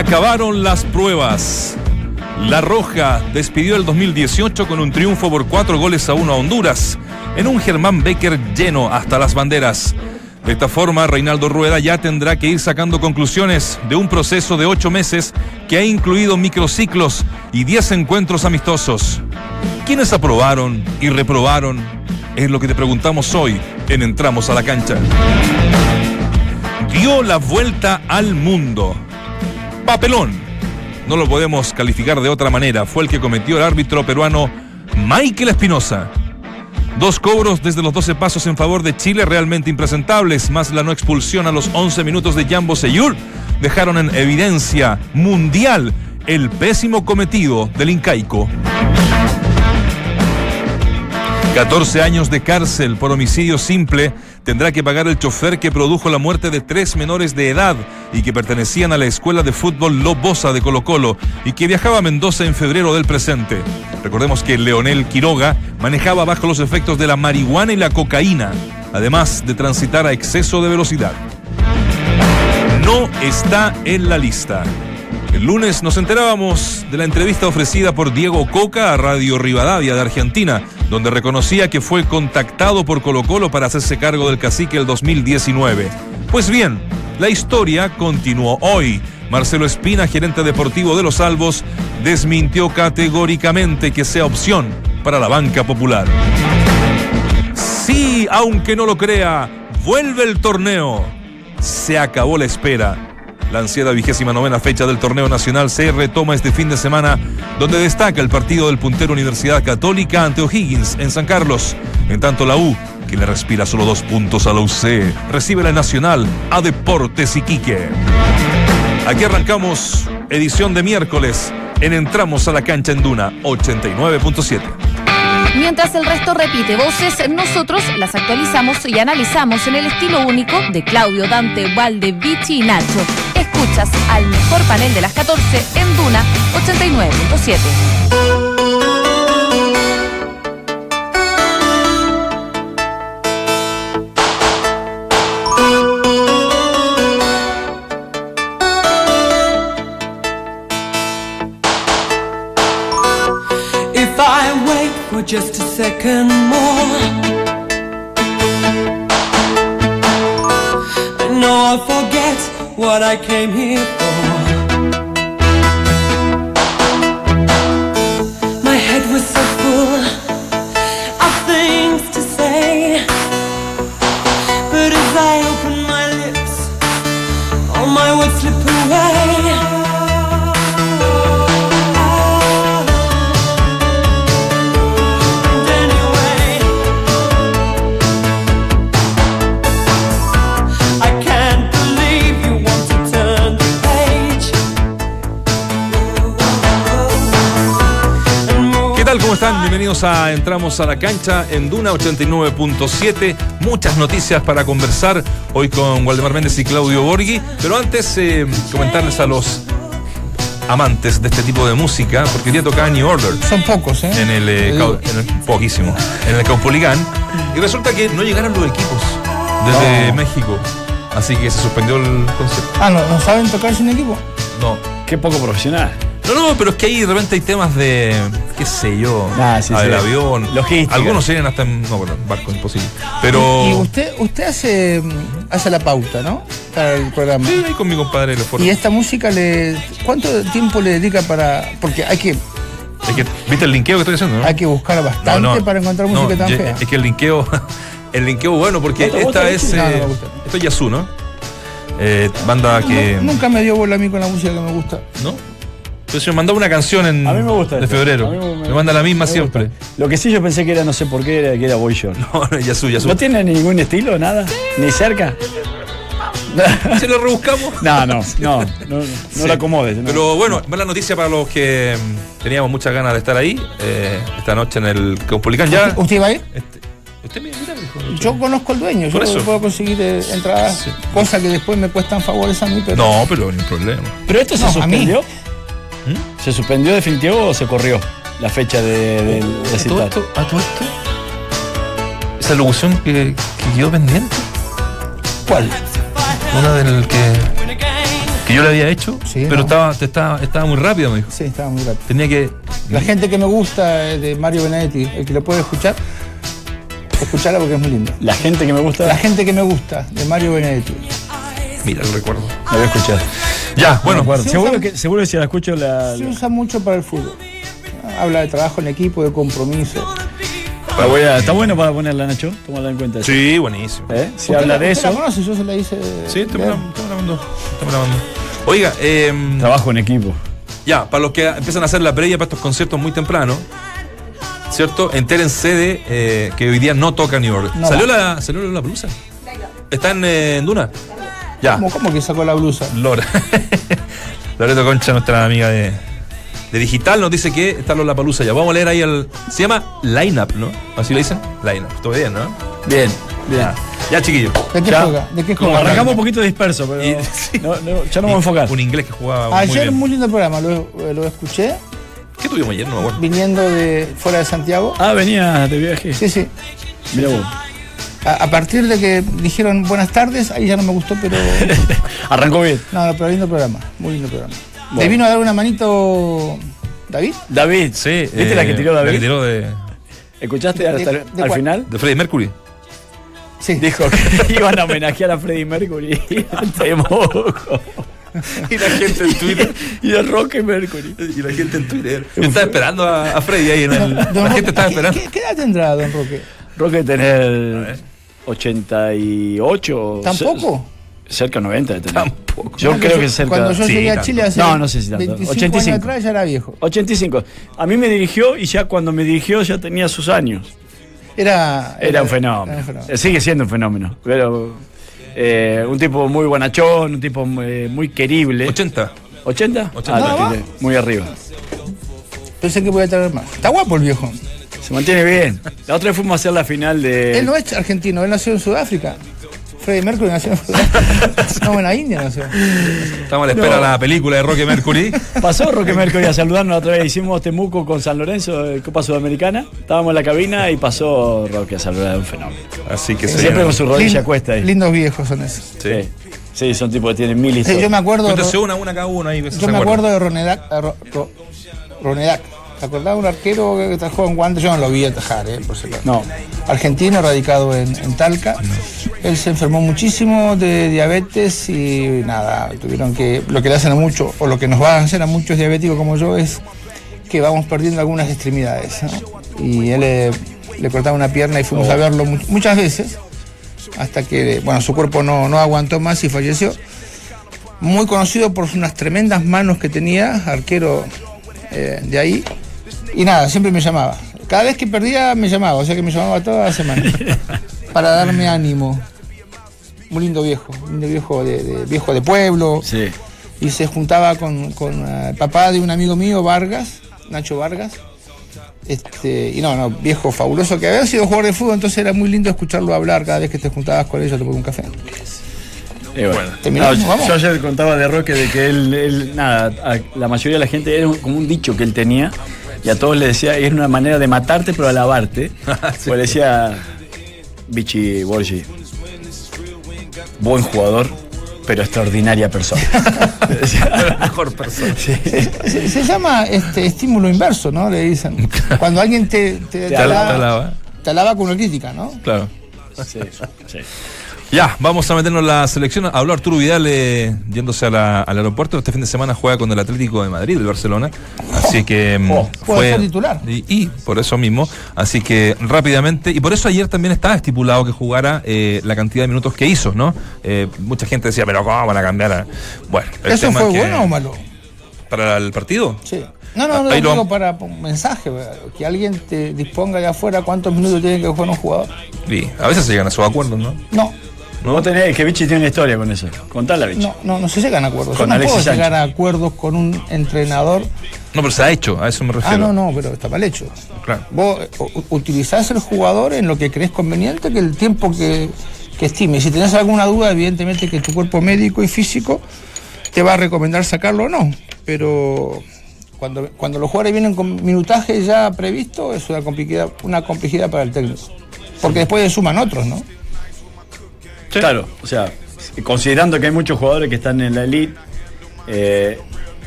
acabaron las pruebas. La Roja despidió el 2018 con un triunfo por cuatro goles a uno a Honduras, en un Germán Becker lleno hasta las banderas. De esta forma, Reinaldo Rueda ya tendrá que ir sacando conclusiones de un proceso de ocho meses que ha incluido microciclos y diez encuentros amistosos. ¿Quiénes aprobaron y reprobaron? Es lo que te preguntamos hoy en Entramos a la cancha. Dio la vuelta al mundo. Papelón. No lo podemos calificar de otra manera. Fue el que cometió el árbitro peruano Michael Espinosa. Dos cobros desde los 12 pasos en favor de Chile realmente impresentables, más la no expulsión a los 11 minutos de Jambo Seyur, dejaron en evidencia mundial el pésimo cometido del incaico. 14 años de cárcel por homicidio simple tendrá que pagar el chofer que produjo la muerte de tres menores de edad y que pertenecían a la escuela de fútbol Lobosa de Colo Colo y que viajaba a Mendoza en febrero del presente. Recordemos que Leonel Quiroga manejaba bajo los efectos de la marihuana y la cocaína, además de transitar a exceso de velocidad. No está en la lista. Lunes nos enterábamos de la entrevista ofrecida por Diego Coca a Radio Rivadavia de Argentina, donde reconocía que fue contactado por Colo Colo para hacerse cargo del cacique el 2019. Pues bien, la historia continuó hoy. Marcelo Espina, gerente deportivo de los Albos, desmintió categóricamente que sea opción para la banca popular. Sí, aunque no lo crea, vuelve el torneo. Se acabó la espera. La ansiada vigésima novena fecha del torneo nacional se retoma este fin de semana, donde destaca el partido del puntero Universidad Católica ante O'Higgins en San Carlos. En tanto, la U, que le respira solo dos puntos a la UC, recibe la Nacional a Deportes Iquique. Aquí arrancamos edición de miércoles en Entramos a la cancha en Duna 89.7. Mientras el resto repite voces, nosotros las actualizamos y analizamos en el estilo único de Claudio, Dante, Valde, Vichy y Nacho. Escuchas al mejor panel de las 14 en Duna 89.7. If I wait for just a second more, forget what I came here for. My head was so full Bienvenidos a Entramos a la cancha en Duna 89.7. Muchas noticias para conversar hoy con Waldemar Méndez y Claudio Borghi. Pero antes, eh, comentarles a los amantes de este tipo de música, porque hoy día toca New Order Son pocos, ¿eh? en el, eh, en el- poquísimo, en el Caupolicán. Y resulta que no llegaron los equipos desde México. Así que se suspendió el concierto. Ah, ¿no, ¿no saben tocar sin equipo? No. Qué poco profesional. No, no, pero es que ahí de repente hay temas de, qué sé yo, Ah, sí, ah, sí. del avión. Logística. Algunos se hasta en, no, bueno, barco imposible. Pero... Y usted, usted hace, mm, hace la pauta, ¿no? Para el programa. Sí, ahí con mi compadre fueron. Y esta música le. ¿Cuánto tiempo le dedica para.? Porque hay que, Es que, ¿Viste el linkeo que estoy haciendo? no? hay que buscar bastante No, no, para encontrar música tan fea. Es que el linkeo, el linkeo bueno, porque ¿No te gusta esta el es. eh, esto es Yasu, ¿no? Eh, banda que. Nu- Nunca me dio bola a mí con la música que me gusta. ¿No? Entonces me mandaba una canción en, A mí me gusta. de esto. febrero. A mí Me, manda la misma me siempre. gusta. Lo que sí yo pensé que era, no sé por qué, era que era Boy Short. No, no, Yasu, Yasu. ¿No tiene ningún estilo, nada? ¿Ni cerca? ¿Se lo rebuscamos? No, no, no, no, no Sí. lo acomodes. no. Pero bueno, mala noticia para los que mm, teníamos muchas ganas de estar ahí eh, esta noche en el Caupolicán. Ya. ¿Usted va a ir? Este, usted me me dijo. Yo conozco al dueño, Por yo eso. puedo conseguir eh, entradas, Sí. cosas que después me cuestan favores a mí, pero. No, pero ni problema. ¿Pero esto se No, a mí. ¿Mm? ¿Se suspendió definitivo o se corrió la fecha de, del ¿A todo esto? ¿A todo esto? ¿Esa locución que, que quedó pendiente? ¿Cuál? Una del que, que yo le había hecho, Sí, pero no. estaba, te estaba, estaba muy rápido, me dijo. Sí, estaba muy rápido. Tenía que. La gente que me gusta es de Mario Benedetti, el que lo puede escuchar, escucharla porque es muy lindo. La gente que me gusta, La gente que me gusta, de Mario Benedetti. Mira, lo recuerdo. la voy a escuchar. Ya, bueno. Bueno, sí, seguro, usa- que, seguro que si la escucho la, Se usa mucho para el fútbol. Habla de trabajo en equipo, de compromiso. la voy a- Está bueno para ponerla, Nacho. Tómala en cuenta. eso. Sí, buenísimo. ¿Eh? Si ¿Usted habla la- de la eso, conoce? Yo se la hice. Sí, estamos grabando. Oiga, eh, trabajo en equipo. ya, para los que empiezan a hacer la previa para estos conciertos muy temprano, ¿cierto? Entérense de eh, que hoy día no toca New Orleans. No ¿Salió, va. la, ¿Salió la blusa? ¿Está en, eh, en Duna? Ya. ¿Cómo, cómo que sacó la blusa? Lora. Loreto Concha, nuestra amiga de, de Digital, nos dice que está Lola Palusa ya. Vamos a leer ahí el. Se llama Lineup, ¿no? ¿Así le dicen? Lineup. Todo bien, ¿no? Bien, bien. Ya, ya chiquillo. ¿De qué Ya. juega? ¿De qué Como juega? arrancamos un poquito disperso, pero Y- no, no, ya no me voy a enfocar. Un inglés que jugaba muy Ayer bien. muy lindo programa, lo, lo escuché ¿Qué tuvimos ayer? No me acuerdo. viniendo de fuera de Santiago. Ah, venía de viaje. Sí, sí. Mira vos. A, a partir de que dijeron buenas tardes, ahí ya no me gustó, pero. Arrancó bien. No, no, pero lindo programa. Muy lindo programa. Bueno. ¿Le vino a dar una manito David? David, Sí. ¿viste la que tiró La David? que tiró de, ¿Escuchaste ¿De- hasta de- al cuál? final? de Freddie Mercury. Sí. Dijo que iban a homenajear a Freddie Mercury de moco. Y la gente en Twitter. y de Roque Mercury. Y la gente en Twitter. Yo estaba esperando a, a Freddy ahí en el. Don La Roque, gente estaba ¿qué- esperando. ¿qué, qué edad tendrá, don Roque? Roque A tener ver. 88. ¿Tampoco? ce- Cerca de 90 de tener. Tampoco. Yo No, creo yo- que cerca. Cuando yo Sí, llegué a. Chile hace No, no sé si tanto. 25 85. años atrás ya era viejo. 85. A mí me dirigió y ya cuando me dirigió ya tenía sus años. Era, Era un fenómeno. era un fenómeno. Sigue siendo un fenómeno. Pero eh, un tipo muy buenachón, un tipo eh, muy querible. 80. ¿80? 80. Ah, tiré. muy arriba. Pensé que podía tener más. Está guapo el viejo. Se mantiene bien. La otra vez fuimos a hacer la final de. Él no es argentino, él nació en Sudáfrica. Freddie Mercury nació en Sudáfrica. no, en la India nació. Estamos a la espera de la película de Roque Mercury. Pasó Roque Mercury a saludarnos otra vez. Hicimos Temuco con San Lorenzo, de Copa Sudamericana. Estábamos en la cabina y pasó Roque a saludar. Un fenómeno. Así que se Siempre con su rodilla Lin- cuesta ahí. Lindos viejos son esos. Sí. Sí, son tipos que tienen mil Sí, historias. yo me acuerdo. Cuéntese una, una cada uno ahí. Yo me acuerdo de Ronedac. eh, Ro- Ro- Ronedac. ¿Te acordás de un arquero que trabajó en Wander? Yo no lo vi atajar, eh, por si acaso. No. Argentino, radicado en, en Talca. Él se enfermó muchísimo de diabetes y nada, tuvieron que. Lo que le hacen a muchos, o lo que nos va a hacer a muchos diabéticos como yo, es que vamos perdiendo algunas extremidades. ¿no? Y él le cortaba una pierna y fuimos a verlo mu- muchas veces, hasta que bueno, su cuerpo no, no aguantó más y falleció. Muy conocido por unas tremendas manos que tenía, arquero eh, de ahí. Y nada, siempre me llamaba. Cada vez que perdía me llamaba, o sea que me llamaba toda la semana. para darme ánimo. Muy lindo viejo, un lindo viejo de, de- viejo de pueblo. Sí. Y se juntaba con, con eh, el papá de un amigo mío, Vargas, Nacho Vargas. Este, y no, no, viejo fabuloso, que había sido jugador de fútbol, entonces era muy lindo escucharlo hablar cada vez que te juntabas con ellos a tomar un café. Y bueno. Terminamos, No, yo- yo ayer contaba de Roque de que él, él, nada, a la mayoría de la gente era un- como un dicho que él tenía y a todos le decía, es una manera de matarte pero alabarte. Pues le decía, Vichy Borgi, buen jugador, pero extraordinaria persona. Mejor persona. Se, se llama este, estímulo inverso, ¿no? Le dicen. Cuando alguien te, te, te ala- alaba, te alaba. te alaba con una crítica, ¿no? Claro. sí, sí. Ya, vamos a meternos en la selección. Habló Arturo Vidal eh, yéndose a la- al aeropuerto. Este fin de semana juega con el Atlético de Madrid, el Barcelona. Así que mm, Oh, puede ser titular. Y, y por eso mismo. Así que rápidamente. Y por eso ayer también estaba estipulado que jugara eh, la cantidad de minutos que hizo, ¿no? Eh, mucha gente decía, pero ¿cómo van a cambiar? a-?" Bueno, el ¿Eso tema fue que- bueno o malo? ¿Para el partido? Sí. No, no, no, Ahí lo- digo para un mensaje, que alguien te disponga de afuera cuántos minutos tiene que jugar un jugador. Sí, a veces se llegan a sus acuerdos, ¿no? No, ¿No? Vos tenés, que Vichy tiene una historia con eso. Contala, Vichy. no, no, no se llegan a acuerdos. Yo Con no Alexis puedo Sánchez. llegar a acuerdos con un entrenador. No, pero se ha hecho, a eso me refiero. Ah, no, no, pero está mal hecho. Claro. Vos eh, utilizás el jugador en lo que crees conveniente, que el tiempo que, que estime. Si tenés alguna duda, evidentemente que tu cuerpo médico y físico te va a recomendar sacarlo o no. Pero cuando, cuando los jugadores vienen con minutaje ya previsto, es una complejidad, una complejidad para el técnico. Porque después le suman otros, ¿no? Claro, o sea, considerando que hay muchos jugadores que están en la elite eh,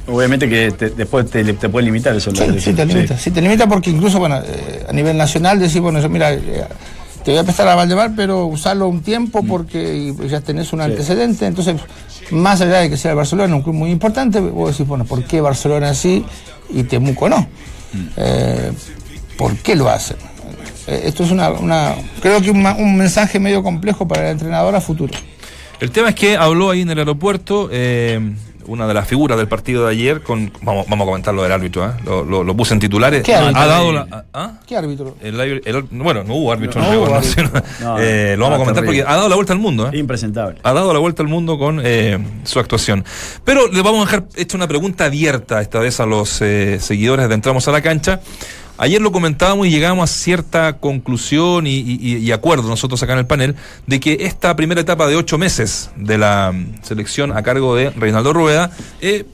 obviamente que te- después te, te puede limitar eso. Sí, sí, te limita. Sí. te limita porque incluso, bueno, eh, a nivel nacional decir, bueno, yo, mira, eh, te voy a prestar a Valdemar, pero usarlo un tiempo porque y ya tenés un antecedente. Entonces, más allá de que sea el Barcelona, un club muy importante, vos decís, bueno, ¿por qué Barcelona sí y Temuco no? Eh, ¿Por qué lo hacen? Eh, esto es una, una creo que un, ma- un mensaje medio complejo para el entrenador a futuro. El tema es que habló ahí en el aeropuerto eh, una de las figuras del partido de ayer con vamos, vamos a comentar lo del árbitro, ¿eh? lo, lo- lo puse en titulares. ¿Qué árbitro? ha dado la, ¿ah? ¿Qué árbitro? El, el- bueno, no hubo árbitro, No en hubo rigor, árbitro. ¿no? No, Eh, lo vamos no, a comentar terrible. porque ha dado la vuelta al mundo. ¿eh? Impresentable. ha dado la vuelta al mundo con eh, su actuación. Pero le vamos a dejar hecha una pregunta abierta esta vez a los eh, seguidores de Entramos a la Cancha. Ayer lo comentábamos y llegamos a cierta conclusión y, acuerdo nosotros acá en el panel de que esta primera etapa de ocho meses de la selección a cargo de Reinaldo Rueda eh,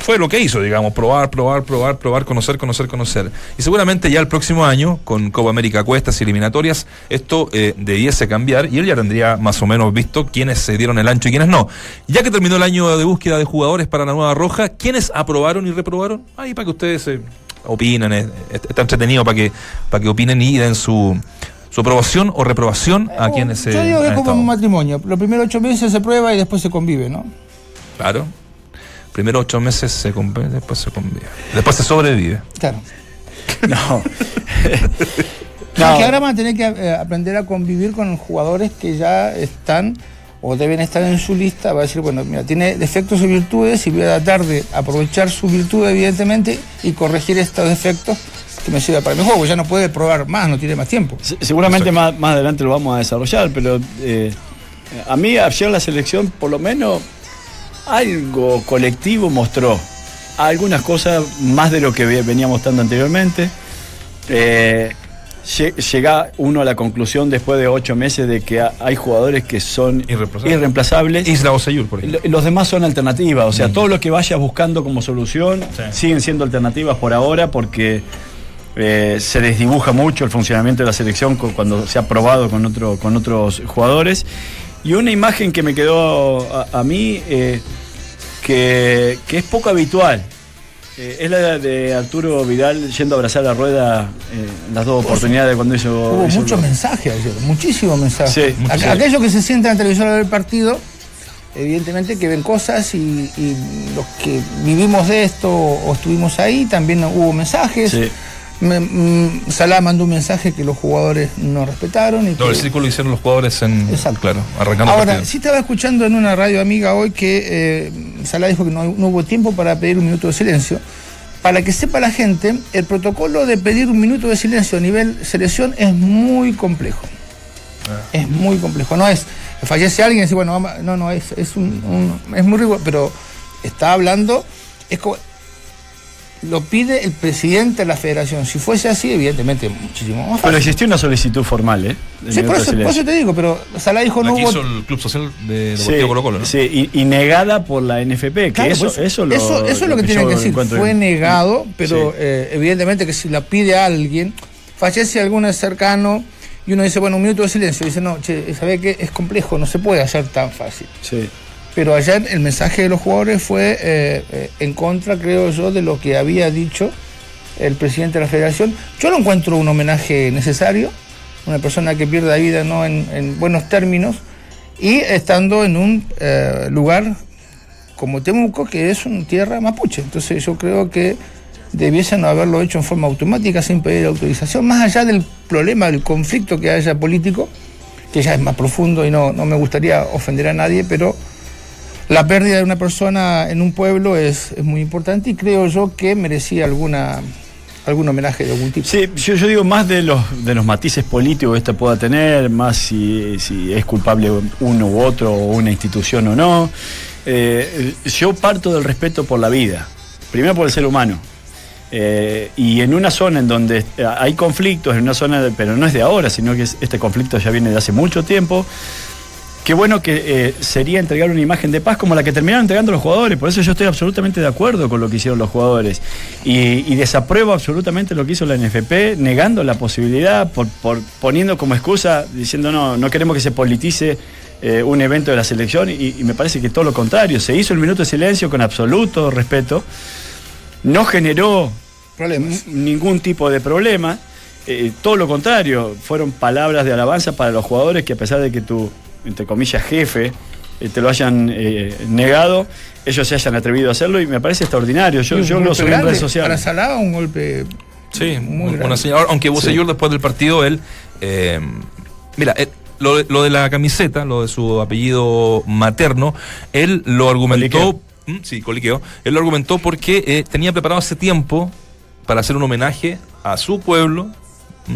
fue lo que hizo, digamos, probar, probar, probar, probar, conocer, conocer, conocer. Y seguramente ya el próximo año, con Copa América Cuestas y eliminatorias, esto eh, debiese cambiar y él ya tendría más o menos visto quiénes se dieron el ancho y quiénes no. Ya que terminó el año de búsqueda de jugadores para la nueva roja, ¿quiénes aprobaron y reprobaron? Ahí para que ustedes eh, opinen, eh, está entretenido para que, para que opinen y den su, su aprobación o reprobación a quienes Yo eh, digo que es como un matrimonio. Los primeros ocho meses se prueba y después se convive, ¿no? Claro. Primero ocho meses se compra, después se convive. Después se sobrevive. Claro. No. No, que ahora van a tener que eh, aprender a convivir con jugadores que ya están o deben estar en su lista. Va a decir, bueno, mira, tiene defectos y virtudes y voy a tratar de aprovechar su virtud, evidentemente, y corregir estos defectos que me sirva para mi juego. Ya no puede probar más, no tiene más tiempo. Se- Seguramente más, más adelante lo vamos a desarrollar, pero eh, a mí ayer la selección por lo menos algo colectivo mostró. Algunas cosas más de lo que ve- venía mostrando anteriormente. Eh, llega uno a la conclusión después de ocho meses de que ha- hay jugadores que son Irreemplazables. irreemplazables. Isla Oseyur, por ejemplo. Lo- Los demás son alternativas, o sea, todo lo que vayas buscando como solución Sí. siguen siendo alternativas por ahora porque eh, se desdibuja mucho el funcionamiento de la selección cu- cuando se ha probado con, otro, con otros jugadores. Y una imagen que me quedó a, a mí, eh, que, que es poco habitual, eh, es la de Arturo Vidal yendo a abrazar la rueda eh, las dos oportunidades cuando hizo... Hubo hizo muchos mensajes ayer, muchísimos mensajes. Sí, Aqu- muchos. Aquellos que se sientan en televisor a ver el partido, evidentemente que ven cosas y, y los que vivimos de esto o estuvimos ahí, también hubo mensajes. Sí. Mm, Salah mandó un mensaje que los jugadores no respetaron. Y Todo que- el círculo lo hicieron los jugadores en. Exacto. Claro, arrancando Ahora, sí estaba escuchando en una radio amiga hoy que eh, Salah dijo que no, no hubo tiempo para pedir un minuto de silencio. Para que sepa la gente, el protocolo de pedir un minuto de silencio a nivel selección es muy complejo. Es muy complejo. No es, fallece alguien y decir, bueno, no, no, es, es, un, un- es muy riguroso, pero está hablando, es como, lo pide el presidente de la federación. Si fuese así, evidentemente, muchísimo más Pero fácil. existió una solicitud formal, ¿eh? Sí, por eso, por eso te digo, pero Salah dijo La no que hubo... hizo el Club Social de Sí, Deportivo Colo Colo, ¿no? sí, y, y negada por la NFP, que Claro, eso, pues, eso, lo, eso, eso es lo que tienen yo que decir. Fue negado, pero Sí. eh, evidentemente que si la pide a alguien, fallece alguno cercano y uno dice, bueno, un minuto de silencio. dice, no, che, ¿sabe qué? Es complejo, no se puede hacer tan fácil. Sí. Pero ayer el mensaje de los jugadores fue eh, eh, en contra, creo yo, de lo que había dicho el presidente de la federación. Yo no encuentro un homenaje necesario, una persona que pierde la vida no en, en buenos términos y estando en un eh, lugar como Temuco, que es una tierra mapuche. Entonces yo creo que debiesen haberlo hecho en forma automática, sin pedir autorización, más allá del problema, del conflicto que haya político, que ya es más profundo y no, no me gustaría ofender a nadie, pero la pérdida de una persona en un pueblo es, muy importante y creo yo que merecía alguna algún homenaje de algún tipo. Sí, yo, digo más de los de los matices políticos que esta pueda tener, más si, es culpable uno u otro, o una institución o no. Eh, yo parto del respeto por la vida, primero por el ser humano. Eh, y en una zona en donde hay conflictos, en una zona, pero no es de ahora, sino que es- este conflicto ya viene de hace mucho tiempo. Qué bueno que eh, sería entregar una imagen de paz como la que terminaron entregando los jugadores. Por eso yo estoy absolutamente de acuerdo con lo que hicieron los jugadores. Y, y desapruebo absolutamente lo que hizo la NFP, negando la posibilidad, por, por poniendo como excusa, diciendo no, no queremos que se politice eh, un evento de la selección y, y me parece que todo lo contrario. Se hizo el minuto de silencio con absoluto respeto. No generó Problemas. ningún tipo de problema. Eh, todo lo contrario, fueron palabras de alabanza para los jugadores que a pesar de que tu, entre comillas, jefe eh, te lo hayan eh, negado, ellos se hayan atrevido a hacerlo y me parece extraordinario. Yo, Un yo lo golpe subí en redes sociales. Para Salah, un golpe. Sí, Muy señal. Aunque Bocellur después del partido, él. eh, mira, él- lo, de- lo de la camiseta, lo de su apellido materno, él lo argumentó. ¿Mm? Sí, coliqueo. Él lo argumentó porque eh, tenía preparado hace tiempo para hacer un homenaje a su pueblo.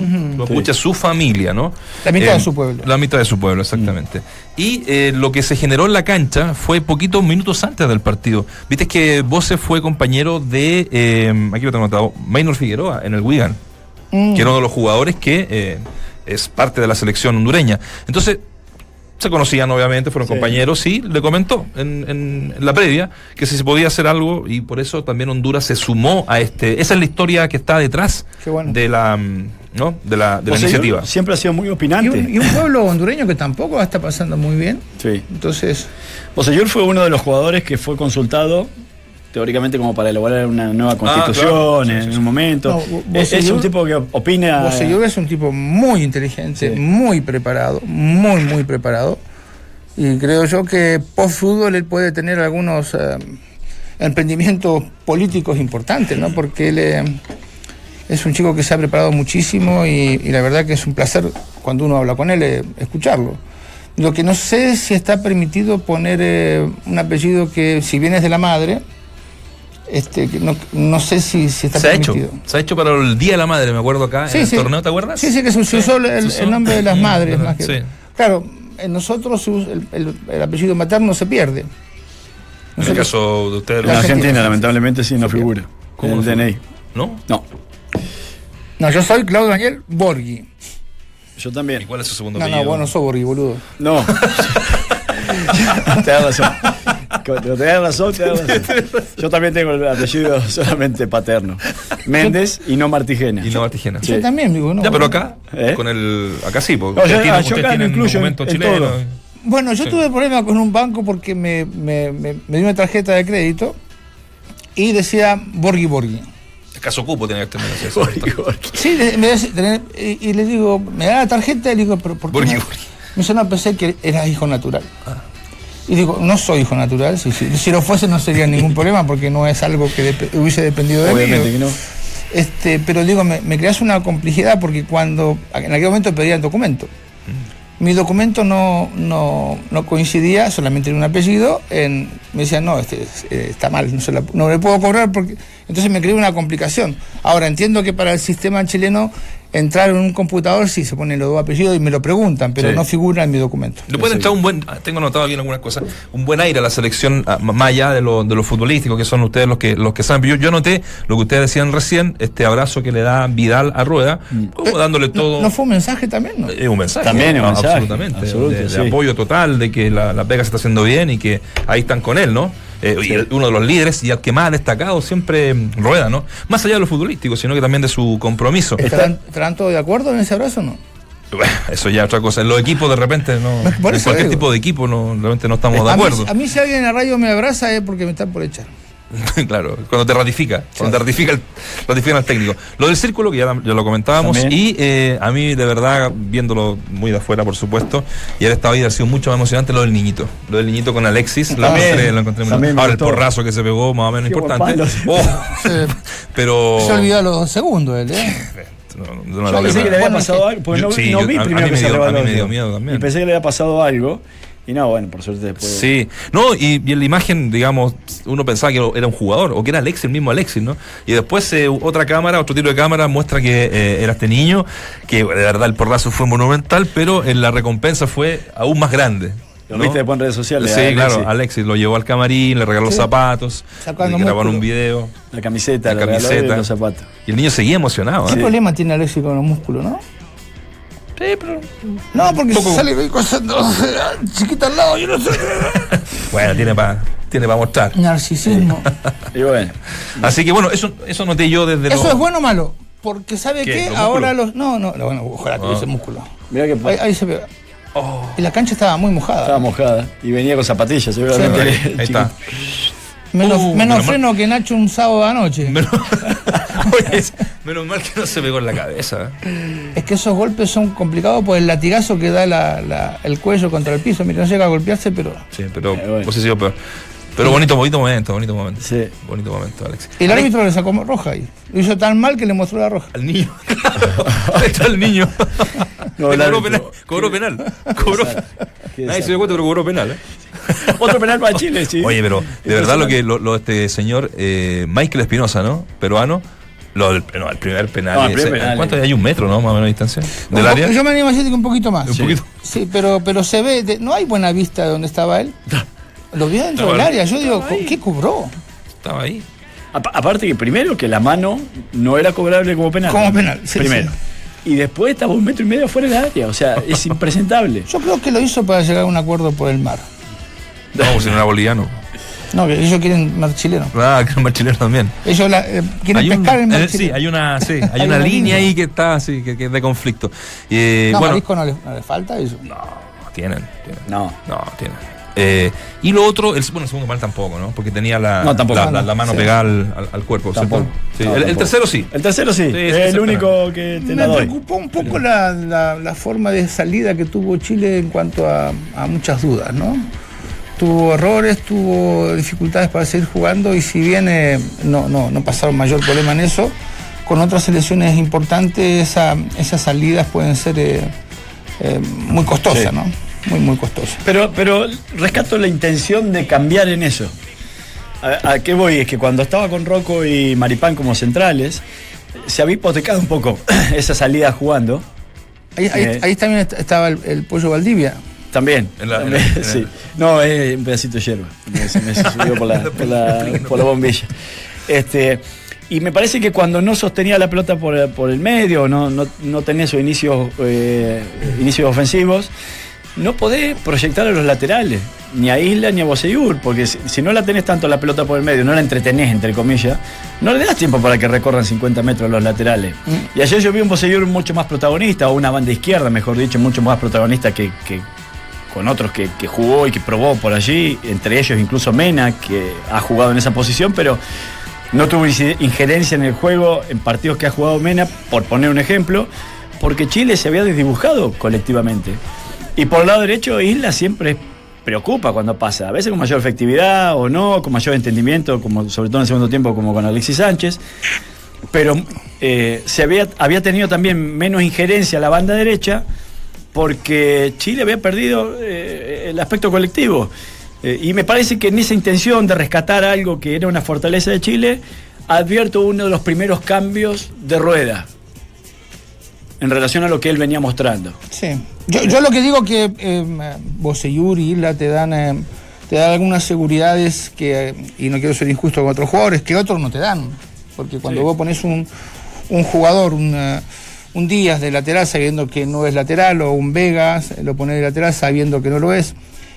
¿M? Lo Sí. escucha su familia, ¿no? La mitad Eh, de su pueblo. La mitad de su pueblo, exactamente. Y eh, lo que se generó en la cancha fue poquitos minutos antes del partido. Viste que Bose fue compañero de, eh, aquí lo tengo anotado, Maynor Figueroa en el Wigan, Mm. que era uno de los jugadores que eh, es parte de la selección hondureña. Entonces, se conocían obviamente, fueron Sí. compañeros y le comentó en, en- en la previa que si se podía hacer algo y por eso también Honduras se sumó a este. Esa es la historia que está detrás bueno. de la, mm, ¿no? de la, de la sea, iniciativa. Siempre ha sido muy Y opinante. un, y un pueblo hondureño que tampoco está pasando muy bien. Sí. Entonces, Bocellur fue uno de los jugadores que fue consultado teóricamente como para elaborar una nueva constitución claro. Sí, en sí, un momento. No, es, es un tipo que opina. Bocellur es un tipo muy inteligente, Sí. muy preparado, muy, muy preparado. Y creo yo que post fútbol él puede tener algunos eh, emprendimientos políticos importantes, ¿no? Porque él eh, es un chico que se ha preparado muchísimo y, y la verdad que es un placer cuando uno habla con él eh, escucharlo. Lo que no sé es si está permitido poner eh, un apellido que, si bien es de la madre, este, no, no sé si, si está Se ha hecho, permitido. se ha hecho para el Día de la Madre, me acuerdo acá Sí, en el sí. torneo, ¿te acuerdas? Sí, sí, que se usó Sí, el, nombre de las madres. Más que, sí. Claro, en nosotros el, el- el apellido materno se pierde. En el caso de ustedes, En La Argentina, Argentina, lamentablemente, sí no figura. ¿Cómo el? DNI. ¿no? No, No, yo soy Claudio Daniel Borghi. yo ¿Y también. cuál es su segundo No, apellido? no, vos no sos Borghi, boludo. No. te das razón. Te das razón, te das razón. Yo también tengo el apellido solamente paterno. Méndez y no Martigena. Y no Martigena. Yo también digo, no. Ya, pero acá, ¿Eh? con el. Acá sí, porque No, yo- ustedes tienen, yo acá tienen incluyo en- documento en chileno. todo. Bueno, yo Sí. tuve problemas con un banco porque me, me, me- me dio una tarjeta de crédito y decía Borghi Borghi. El caso Cupo tiene que tener. Sí, me tener- y, y le digo, me da la tarjeta y le digo, pero ¿por qué? Borghi, no? Borghi. Me dice, no, pensé que era hijo natural. Y digo, no soy hijo natural, si, si, si lo fuese no sería ningún problema porque no es algo que dep- hubiese dependido de Obviamente mí. que no. Este, pero digo, me, me creas una complejidad porque cuando en aquel momento pedía el documento. Mi documento no, no, no coincidía solamente en un apellido. En, me decían, no, este es- eh, está mal, no, se la- no le puedo cobrar porque. Entonces me creó una complicación. Ahora entiendo que para el sistema chileno entrar en un computador sí se ponen los dos apellidos y me lo preguntan, pero Sí. no figura en mi documento. Le puede entrar un buen, ah, tengo anotado aquí algunas cosas, un buen aire a la selección, ah, más allá de lo, de lo futbolístico, que son ustedes los que los que saben. Yo, yo noté lo que ustedes decían recién, este abrazo que le da Vidal a Rueda, como dándole todo. ¿No, no fue un mensaje también? No? Es un mensaje. También es un Ah, mensaje, Absolutamente. de, de sí. apoyo total, de que la, la pega se está haciendo bien y que ahí están con él, ¿no? Eh, y el- uno de los líderes y al que más ha destacado siempre mm, Rueda, ¿no? Más allá de lo futbolístico, sino que también de su compromiso. ¿Estarán, estarán todos de acuerdo en ese abrazo o no? Bueno, eso ya es otra cosa. En los equipos de repente no. Por en cualquier digo. tipo de equipo no, realmente no estamos de mí, acuerdo. a mí si alguien en la radio me abraza es porque me están por echar. claro, cuando te ratifica, cuando te ratifica el, ratifican al técnico. Lo del círculo, que ya, ya lo comentábamos, También. y eh, a mí de verdad, viéndolo muy de afuera, por supuesto, y él estaba ahí, ha sido mucho más emocionante lo del niñito. Lo del niñito con Alexis, lo encontré, lo encontré muy- Ahora el porrazo que se pegó, más o menos Qué importante. Oh, pero. Se olvidó los segundos él, ¿eh? No, no, no, Yo pensé que le había pasado algo, porque Yo- no, sí, no yo- vi a- a primero que se dio- a mí me dio miedo también. Y pensé que le había pasado algo. Y no, bueno, por suerte después. Sí, no, y, y en la imagen, digamos, uno pensaba que era un jugador, o que era Alexis, el mismo Alexis, ¿no? Y después eh, otra cámara, otro tiro de cámara muestra que eh, era este niño, que de verdad el porrazo fue monumental, pero en la recompensa fue aún más grande. Lo ¿no? viste después en redes sociales. Sí, Alexis. claro, Alexis lo llevó al camarín, le regaló Sí. zapatos, le grabaron un video, La camiseta, La camiseta. y los zapatos. y el niño seguía emocionado. ¿Qué ¿eh? problema tiene Alexis con los músculos, no? Sí, pero No, porque Poco. sale con cosas chiquita al lado, yo no sé. bueno, tiene para tiene para mostrar. Narcisismo. Y bueno, Así que bueno, eso, eso noté yo desde ¿Eso lo- es bueno o malo? Porque ¿sabe ¿Qué? qué? ¿Los Ahora los. No, no, no, bueno, ojalá Ah. tuviese músculo. mira que Ahí, ahí se ve. Y la cancha estaba muy mojada. Estaba mojada y venía con zapatillas, seguramente. Ahí, está. Menos, Uh, menos menos mal. freno que Nacho un sábado anoche. Menos, Oye, menos mal que no se pegó en la cabeza. ¿eh? Es que esos golpes son complicados por el latigazo que da la- la- el cuello contra el piso. Mira, no llega a golpearse, pero. Sí, pero Eh, bueno. pues sí, peor. Pero bonito, bonito momento, bonito momento. Sí. Bonito momento, Alex. El Alex, árbitro le sacó roja ahí. Lo hizo tan mal que le mostró la roja. Al niño. Ahí está el niño. No, el cobró, penal, cobró penal. Cobró. Nadie se dio cuenta, pero cobró penal. ¿eh? Otro penal para Chile, sí. Oye, pero de verdad lo que lo, lo- este señor eh, Michael Espinosa, ¿no? Peruano. Lo del, no, el primer penal. No, el primer penal, ¿Cuánto hay? Un metro, ¿no? Más o menos de distancia. Del área. Yo me animo a decir que un poquito más. Un poquito. Sí, pero, pero se ve, de- no hay buena vista de donde estaba él. Lo vio dentro del área. Yo digo, ¿qué cobró? Estaba ahí. Apa- Aparte que primero que la mano no era cobrable como penal. Como penal, sí, primero. Y después estaba un metro y medio fuera del área. O sea, es impresentable. Yo creo que lo hizo para llegar a un acuerdo por el mar. No, pues si no era boliviano. No, que ellos quieren mar chileno. Ah, que era más chileno también. Ellos la- eh, quieren Hay un- pescar en mar eh, sí, chileno. hay una, sí, hay Hay una una línea línea. ahí que está así, que, que es de conflicto. Eh, no, bueno, marisco no le, no le falta eso. no, tienen, tienen. No. No, tienen. Eh, y lo otro, el, bueno, el segundo mal tampoco, ¿no? Porque tenía la, No, tampoco. la, la- la mano Sí. pegada al, cuerpo. Sí, No, el, tercero sí. El tercero sí, Sí, es sí, el sí, único que te la Me doy. preocupó un poco la, la- la forma de salida que tuvo Chile en cuanto a, a muchas dudas, ¿no? Tuvo errores, tuvo dificultades para seguir jugando y si bien eh, no, no, no pasaron mayor problema en eso, con otras selecciones importantes esa- esas salidas pueden ser eh, eh, muy costosas, Sí. ¿no? Muy, muy costosas. Pero, pero rescato la intención de cambiar en eso. ¿A, a qué voy? Es que cuando estaba con Rocco y Maripán como centrales, se había hipotecado un poco esa salida jugando. Ahí, ahí- Eh. ahí también est- estaba el, el pollo Valdivia. También. En la- También, en la- sí. No, es un pedacito de hierba. Me- Se me subió por la, por la, por la bombilla. Este, y me parece que cuando no sostenía la pelota por, por el medio, no, no, no tenía sus inicios, eh, inicios ofensivos, no podés proyectar a los laterales, ni a Isla ni a Boseyur, porque si, si no la tenés tanto la pelota por el medio, no la entretenés, entre comillas, no le das tiempo para que recorran 50 metros los laterales. Y ayer yo vi un Boseyur mucho más protagonista, o una banda izquierda, mejor dicho, mucho más protagonista que, que con otros que, que jugó y que probó por allí, entre ellos incluso Mena, que ha jugado en esa posición, pero no tuvo injerencia en el juego en partidos que ha jugado Mena, por poner un ejemplo, porque Chile se había desdibujado colectivamente. Y por el lado derecho, Isla siempre preocupa cuando pasa, a veces con mayor efectividad o no, con mayor entendimiento, como sobre todo en el segundo tiempo, como con Alexis Sánchez. Pero eh, se había, había tenido también menos injerencia la banda derecha porque Chile había perdido eh, el aspecto colectivo. Eh, y me parece que en esa intención de rescatar algo que era una fortaleza de Chile, advierto uno de los primeros cambios de rueda en relación a lo que él venía mostrando. Sí. Yo, yo lo que digo que eh, Boseyur y Isla te dan, eh, te dan algunas seguridades que, y no quiero ser injusto con otros jugadores, que otros no te dan. Porque cuando Sí. vos pones un, un jugador, un, eh, un Díaz de lateral sabiendo que no es lateral, o un Vegas, lo pones de lateral sabiendo que no lo es,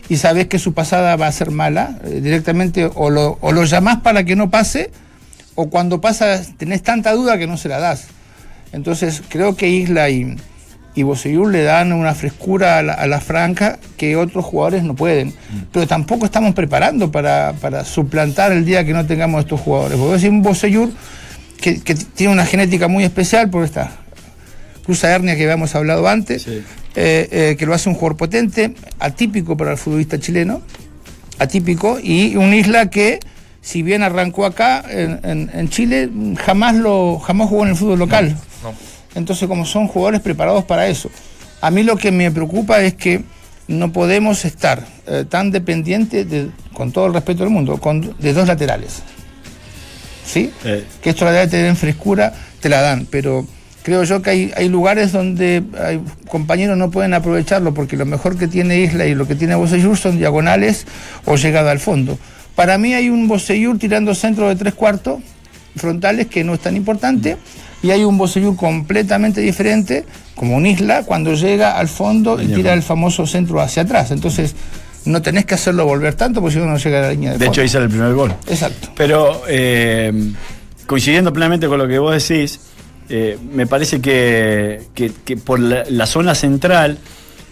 y sabes que su pasada va a ser mala, eh, directamente o lo, o lo llamás para que no pase, o cuando pasa tenés tanta duda que no se la das. Entonces creo que Isla y, y Boseyur le dan una frescura a la, a la franca que otros jugadores no pueden. Pero tampoco estamos preparando para, para suplantar el día que no tengamos estos jugadores. Porque decir un Boseyur que, que tiene una genética muy especial por esta cruza hernia que habíamos hablado antes, Sí. eh, eh, que lo hace un jugador potente, atípico para el futbolista chileno, atípico, y un Isla que, si bien arrancó acá en, en- en Chile, jamás lo jamás jugó en el fútbol local. No. Entonces, como son jugadores preparados para eso. A mí lo que me preocupa es que no podemos estar eh, tan dependientes, de, con todo el respeto del mundo, con, de dos laterales. ¿Sí? Eh, que estos laterales te den frescura, te la dan, pero creo yo que hay, hay lugares donde hay compañeros no pueden aprovecharlo porque lo mejor que tiene Isla y lo que tiene Boseyur son diagonales o llegada al fondo. Para mí hay un Boseyur tirando centro de tres cuartos frontales que no es tan importante y hay un Boseyur completamente diferente como un Isla cuando llega al fondo y tira el famoso centro hacia atrás. Entonces no tenés que hacerlo volver tanto porque si no no llega a la línea de, de hecho, ahí sale el primer gol. Exacto. Pero eh, coincidiendo plenamente con lo que vos decís, eh, me parece que, que- que por la, la zona central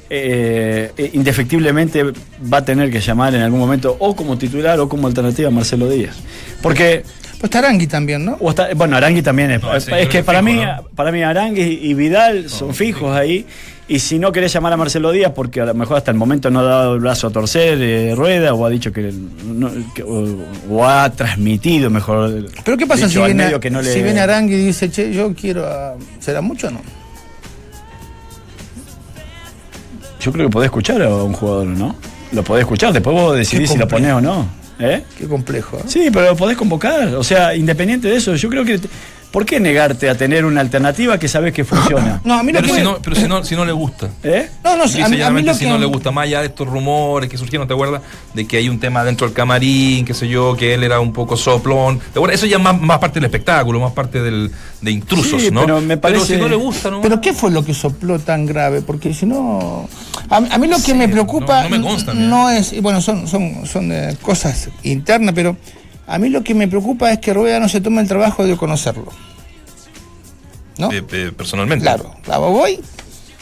eh, eh, indefectiblemente va a tener que llamar en algún momento o como titular o como alternativa a Marcelo Díaz. Porque Pues está Arangui también, ¿no? o está- bueno, Arangui también es. No, es que para mí, fijo, ¿no? para mí Arangui y Vidal son fijos ahí. Y si no querés llamar a Marcelo Díaz, porque a lo mejor hasta el momento no ha dado el brazo a torcer eh, rueda, o ha dicho que, no- que- o, o ha transmitido mejor. Pero ¿qué pasa si dicho viene, que no le- si viene Arangui y dice, che, yo quiero a... ¿Será mucho o no? Yo creo que podés escuchar a un jugador, ¿no? Lo podés escuchar, después vos decidís si lo ponés o no. ¿Eh? Qué complejo. ¿eh? Sí, pero lo podés convocar. O sea, independiente de eso, yo creo que. ¿Por qué negarte a tener una alternativa que sabes que funciona? No, a mí lo Pero, que si me- no, pero si no, si no le gusta. ¿Eh? No, no, a mí, a mí lo si que... no le gusta más allá de estos rumores que surgieron, ¿te acuerdas? De que hay un tema dentro del camarín, qué sé yo, que él era un poco soplón. ¿Te acuerdas? Eso ya es más, más parte del espectáculo, más parte del, de intrusos, Sí, ¿no? pero me parece- si no le gusta, ¿no? Pero ¿qué fue lo que sopló tan grave? Porque si no... A, a mí lo que Sí, me preocupa no- no me consta, no es... y Bueno, son, son, son eh, cosas internas, pero a mí lo que me preocupa es que Rueda no se tome el trabajo de conocerlo. ¿No? Eh, eh, personalmente. Claro, claro, voy,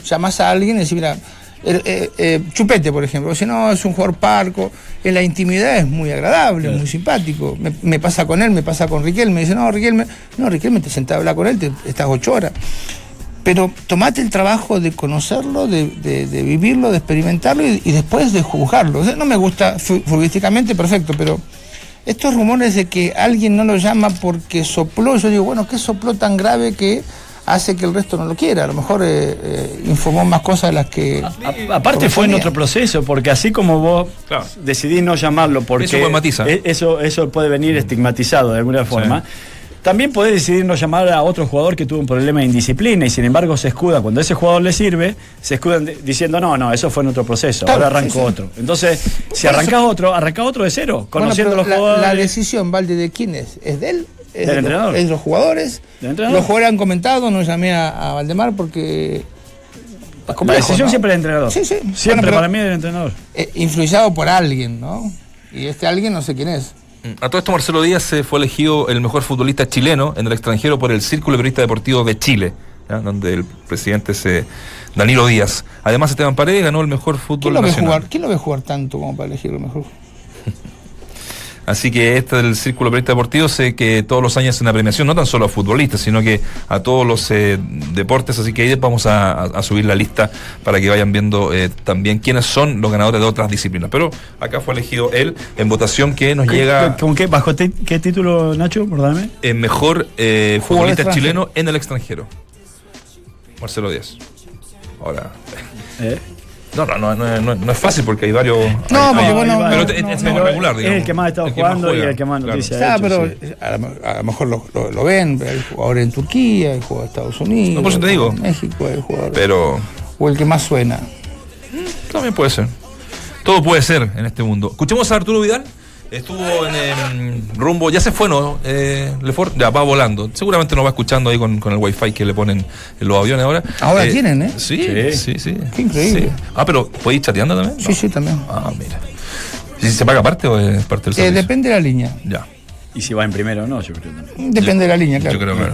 llamas a alguien y decís, mira, eh, Chupete, por ejemplo, si no, es un jugador parco, en la intimidad es muy agradable, muy simpático. Me, me pasa con él, me pasa con Riquelme, me dice, no, Riquelme, no, Riquelme, te sentás a hablar con él, te, estás ocho horas. Pero tomate el trabajo de conocerlo, de, de- de vivirlo, de experimentarlo y, y después de juzgarlo. O sea, no me gusta fu- futbolísticamente, perfecto, pero estos rumores de que alguien no lo llama porque sopló, yo digo, bueno, ¿qué sopló tan grave que hace que el resto no lo quiera? A lo mejor eh, eh, informó más cosas de las que... A- aparte fue en otro proceso, porque así como vos Claro. decidís no llamarlo porque Eso matiza. e- eso, eso puede venir estigmatizado de alguna forma. También podés decidir no llamar a otro jugador que tuvo un problema de indisciplina y sin embargo se escuda. Cuando ese jugador le sirve, se escudan diciendo, no, no, eso fue en otro proceso, Claro, ahora sí, sí. otro. Entonces, si Por arrancás otro, arrancás otro de cero, Bueno, conociendo pero los la, jugadores. la decisión, Valde, ¿de quién es? ¿Es de él? ¿Es Del de los- entrenador. ¿Es de los jugadores? Del entrenador. Los jugadores han comentado, no llamé a, a Valdemar porque... la decisión ¿no? siempre del entrenador. Sí, sí. Siempre Bueno, para mí del entrenador. eh, influenciado por alguien, ¿no? Y este alguien no sé quién es. A todo esto, Marcelo Díaz eh, fue elegido el mejor futbolista chileno en el extranjero por el Círculo de Periodistas Deportivos de Chile, ¿ya? donde el presidente es eh, Danilo Díaz. Además, Esteban Paredes ganó el mejor ¿Quién fútbol lo, ve jugar, ¿Quién lo ve jugar tanto como para elegir lo mejor? Así que este del Círculo de Periodistas Deportivos sé que todos los años en la premiación, no tan solo a futbolistas, sino que a todos los eh, deportes. Así que ahí vamos a, subir la lista para que vayan viendo eh, también quiénes son los ganadores de otras disciplinas. Pero acá fue elegido él en votación que nos llega ¿Con qué, bajo qué título, Nacho? Perdóname. en mejor eh, futbolista chileno en el extranjero. Marcelo Díaz. Ahora. No, no, no, no, no- no es fácil porque hay varios. No, hay- porque hay- bueno, pero es regular, es digamos. el que más ha estado jugando y el que más claro. noticias O sea, ha hecho, pero sí. a, lo, a lo mejor lo, lo- lo ven, hay jugadores en Turquía, hay jugadores en Estados Unidos, No, por eso te digo. en México, hay jugadores... Pero O el que más suena. también puede ser. Todo puede ser en este mundo. Escuchemos a Arturo Vidal. Estuvo en em, rumbo, ya se fue, ¿no? Eh, Lefort, ya va volando. Seguramente nos va escuchando ahí con, con el wifi que le ponen en los aviones ahora. Ahora tienen, ¿eh? Sí, Sí. sí, sí. Qué increíble. Sí. Ah, pero ¿puede ir chateando también? Sí, No. sí, también. Ah, mira. ¿Y si se paga aparte o es parte del Eh, servicio? depende de la línea. Ya, Y si va en primero o no, yo creo también. Depende de la línea, claro. yo creo que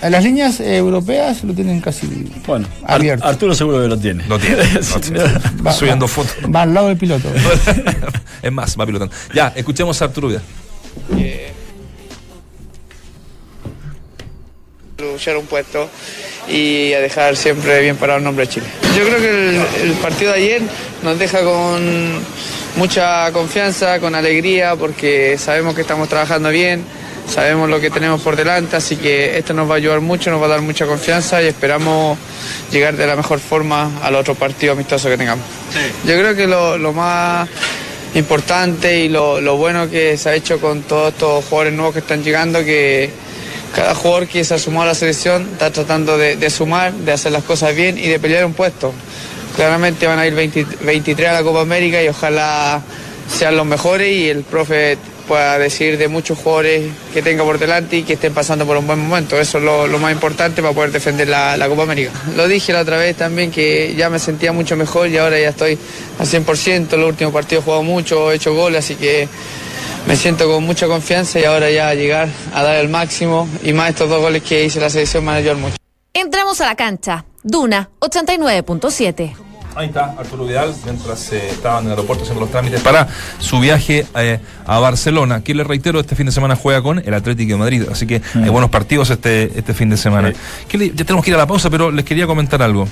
A Las líneas europeas lo tienen casi Bueno, Ar- abierto. Arturo seguro que lo tiene. lo tiene. lo tiene. Va- Subiendo fotos. Va al lado del piloto. es más, va pilotando. Ya, escuchemos a Arturo Vidal. luchar un puesto y a dejar siempre bien parado el nombre de Chile. Yo creo que el, el partido de ayer nos deja con mucha confianza, con alegría, porque sabemos que estamos trabajando bien, sabemos lo que tenemos por delante, así que esto nos va a ayudar mucho, nos va a dar mucha confianza y esperamos llegar de la mejor forma al otro partido amistoso que tengamos. Yo creo que lo, lo más importante y lo, lo bueno que se ha hecho con todos estos jugadores nuevos que están llegando, que cada jugador que se ha sumado a la selección está tratando de, de sumar, de hacer las cosas bien y de pelear un puesto. Claramente van a ir 20 23 a la Copa América y ojalá sean los mejores y el profe pueda decir de muchos jugadores que tenga por delante y que estén pasando por un buen momento. Eso es lo, más importante para poder defender la, Copa América. Lo dije la otra vez también que ya me sentía mucho mejor y ahora ya estoy al 100%. Los últimos partidos he jugado mucho, he hecho goles, así que me siento con mucha confianza y ahora ya llegar a dar el máximo y más estos dos goles que hice la selección me ayudar mucho. Entramos a la cancha. Duna 89.7. Ahí está, Arturo Vidal, mientras eh, estaba en el aeropuerto haciendo los trámites para su viaje eh, a Barcelona. Que le reitero, este fin de semana juega con el Atlético de Madrid, así que hay buenos partidos este, este fin de semana. ¿Qué le- ya tenemos que ir a la pausa, pero les quería comentar algo.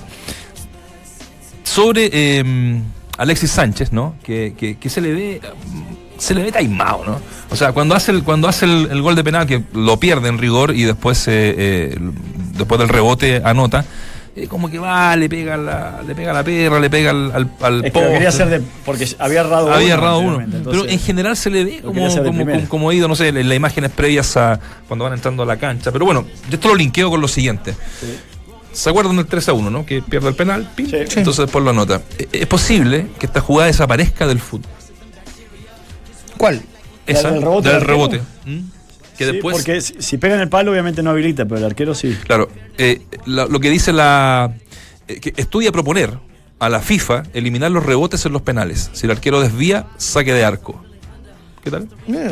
Sobre eh, Alexis Sánchez, ¿no? Que, que- que se le ve. mm, Se le ve taimado, ¿no? O sea, cuando hace el, cuando hace el, el gol de penal, que lo pierde en rigor y después, eh, eh, después del rebote anota, eh, como que va, le pega la, le pega a la perra, le pega al, al, al Es que lo quería hacer de. Porque había errado Había uno errado uno. Pero en general se le ve como, como, como, como ido, no sé, en las imágenes previas a cuando van entrando a la cancha. Pero bueno, yo esto lo linkeo con lo siguiente. ¿Se acuerdan del 3 a 1, no? Que pierde el penal, pim, Sí. entonces después lo anota. Eh, ¿Es posible que esta jugada desaparezca del fútbol? ¿Cuál? ¿La Esa, del rebote del rebote. ¿Mm? Que Sí, después. Porque si, si pegan el palo, obviamente no habilita, pero el arquero sí. Claro, eh, la- lo que dice la. eh, que estudia proponer a la FIFA eliminar los rebotes en los penales. Si el arquero desvía, saque de arco. ¿Qué tal? Mira.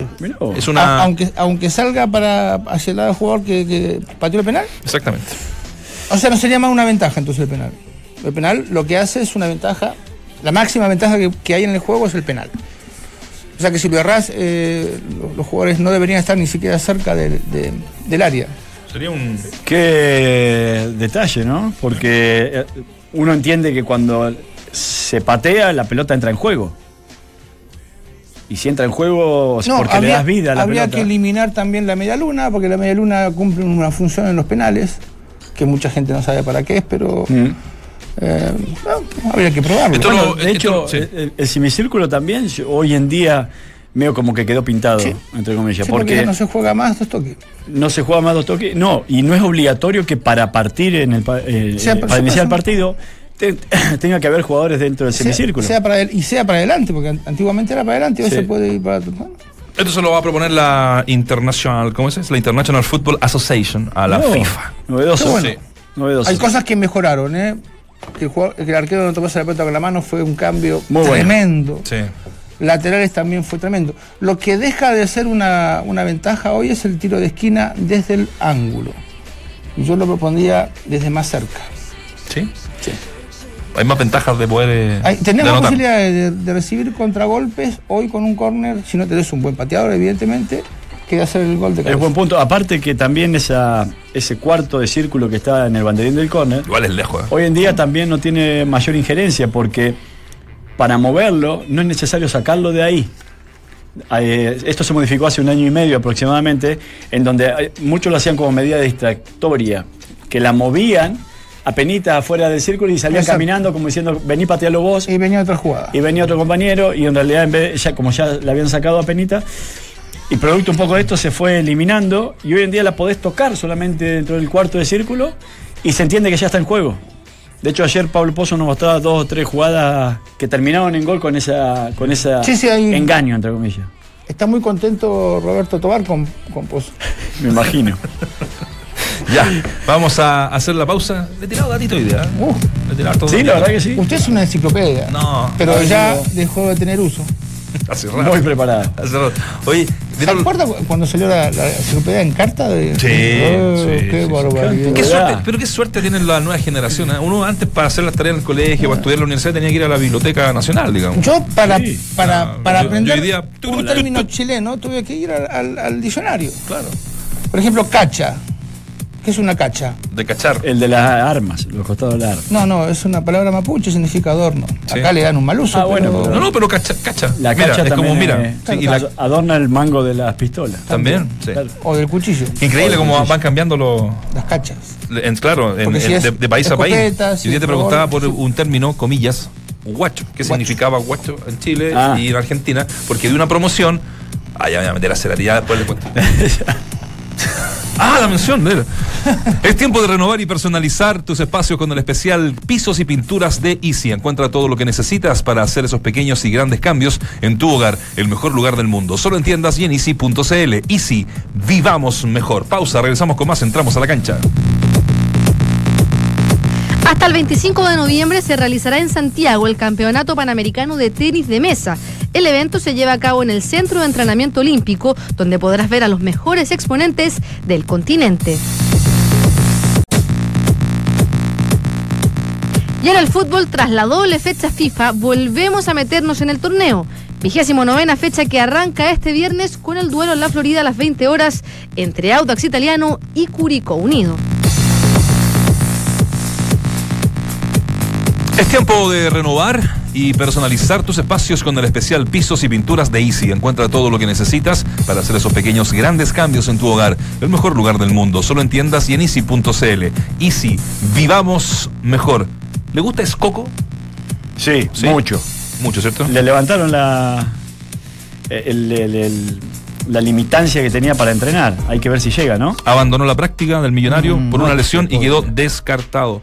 Es una. A- aunque, aunque salga para hacia el lado del jugador que, que pateó el penal. Exactamente. O sea, no sería más una ventaja entonces el penal. El penal lo que hace es una ventaja, la máxima ventaja que, que hay en el juego es el penal. O sea que si lo errás, eh, los, los jugadores no deberían estar ni siquiera cerca del, de- del área. Sería un. Qué detalle, ¿no? Porque eh, uno entiende que cuando se patea, la pelota entra en juego. Y si entra en juego, porque le das vida a la habría pelota. que eliminar también la media luna, porque la media luna cumple una función en los penales, que mucha gente no sabe para qué es, pero Mm. Eh, no, habría que probarlo. Esto Bueno, lo- de hecho, esto lo- sí. el, el semicírculo también hoy en día veo como que quedó pintado, Sí. entre comillas, Sí, porque porque ya no se juega más dos toques. no se juega más dos toques. No, y no es obligatorio que para partir en el, eh, Sea- eh, para iniciar el partido te- tenga que haber jugadores dentro del Sea- semicírculo. Sea para el- y sea para adelante, porque an- antiguamente era para adelante, hoy Sí. se puede ir para. Esto se lo va a proponer la International, ¿cómo es? La International Football Association a la No, FIFA. Novedoso. Bueno. Sí. Novedoso. Hay cosas que mejoraron, ¿eh? Que el, jugador- que el arquero no tomase la pelota con la mano fue un cambio Muy bueno. tremendo. Sí. Laterales también fue tremendo. Lo que deja de ser una, una ventaja hoy es el tiro de esquina desde el ángulo. Yo lo propondría desde más cerca. ¿Sí? Sí. Hay más ventajas de poder. eh, Hay- tenemos anotar. posibilidad de, de recibir contragolpes hoy con un córner, si no tenés un buen pateador, evidentemente, que hacer el gol de Es cabeza. buen punto. Aparte que también esa, ese cuarto de círculo que está en el banderín del córner, Igual es lejos. eh. hoy en día también no tiene mayor injerencia porque para moverlo no es necesario sacarlo de ahí. Eh, esto se modificó hace un año y medio aproximadamente, en donde eh, muchos lo hacían como medida distractoria, que la movían apenita afuera del círculo y salían Exacto. caminando como diciendo, vení patealo vos, Y venía otra jugada. y venía otro compañero y en realidad en vez ya como ya la habían sacado a penita y producto un poco de esto se fue eliminando y hoy en día la podés tocar solamente dentro del cuarto de círculo y se entiende que ya está en juego. De hecho ayer Pablo Pozo nos mostraba dos o tres jugadas que terminaron en gol con esa con esa Sí, sí, hay- engaño entre comillas. Está muy contento Roberto Tobar con, con Pozo. Me imagino. Ya, vamos a hacer la pausa. Le he tirado datito hoy día. ¿eh? Uh, Le he tirado harto sí, la verdad que sí. usted es una enciclopedia. No, Pero no, ya no. dejó de tener uso. hace rato. Muy preparada. Hace rato. Oye, ¿Se ¿vieron- acuerda cu- cuando salió la, la enciclopedia en carta? De, Sí, Oh, sí, qué sí, barbaridad. Suerte, pero qué suerte tienen la nueva generación. ¿eh? Uno antes para hacer las tareas en el colegio, para estudiar en la universidad, tenía que ir a la biblioteca nacional, digamos. Yo para, para, Ah, para yo- aprender yo día- un término chileno tuve que ir al, al- al diccionario. Claro. Por ejemplo, cacha. ¿Qué es una cacha? De cachar. El de las armas, los costados de las armas. No, no, es una palabra mapuche, significa adorno. Sí. Acá le dan un mal uso. Ah, bueno, No, no, pero cacha. cacha. La mira, cacha es también como, mira. eh, sí, y la- adorna el mango de las pistolas. también. sí. O del cuchillo, Increíble cómo van cambiando los. las cachas. en- claro, en- Porque si en- es de, de país a país. Y si yo es te preguntaba por un término, comillas, guacho. ¿Qué significaba guacho en Chile Ah. y en Argentina? Porque de una promoción. Ah, ya me voy a meter a ya después le cuento. Ah, la mención. Es tiempo de renovar y personalizar tus espacios con el especial Pisos y Pinturas de Easy. Encuentra todo lo que necesitas para hacer esos pequeños y grandes cambios en tu hogar, el mejor lugar del mundo. Solo en tiendas y en easy.cl. Easy, vivamos mejor. Pausa, regresamos con más, entramos a la cancha. Hasta el 25 de noviembre se realizará en Santiago el Campeonato Panamericano de Tenis de Mesa. El evento se lleva a cabo en el Centro de Entrenamiento Olímpico, donde podrás ver a los mejores exponentes del continente. Y en el fútbol, tras la doble fecha FIFA, volvemos a meternos en el torneo. Vigésimo novena fecha que arranca este viernes con el duelo en la Florida a las 20 horas entre Audax Italiano y Curicó Unido. Es tiempo de renovar y personalizar tus espacios con el especial Pisos y Pinturas de Easy. Encuentra todo lo que necesitas para hacer esos pequeños grandes cambios en tu hogar. El mejor lugar del mundo, solo en tiendas y en easy.cl. Easy, vivamos mejor. ¿Le gusta Escoco? Sí, Sí. mucho. Mucho, ¿cierto? Le levantaron la, el- el- el- la limitancia que tenía para entrenar. Hay que ver si llega, ¿no? Abandonó la práctica del millonario Mm, por una lesión y quedó descartado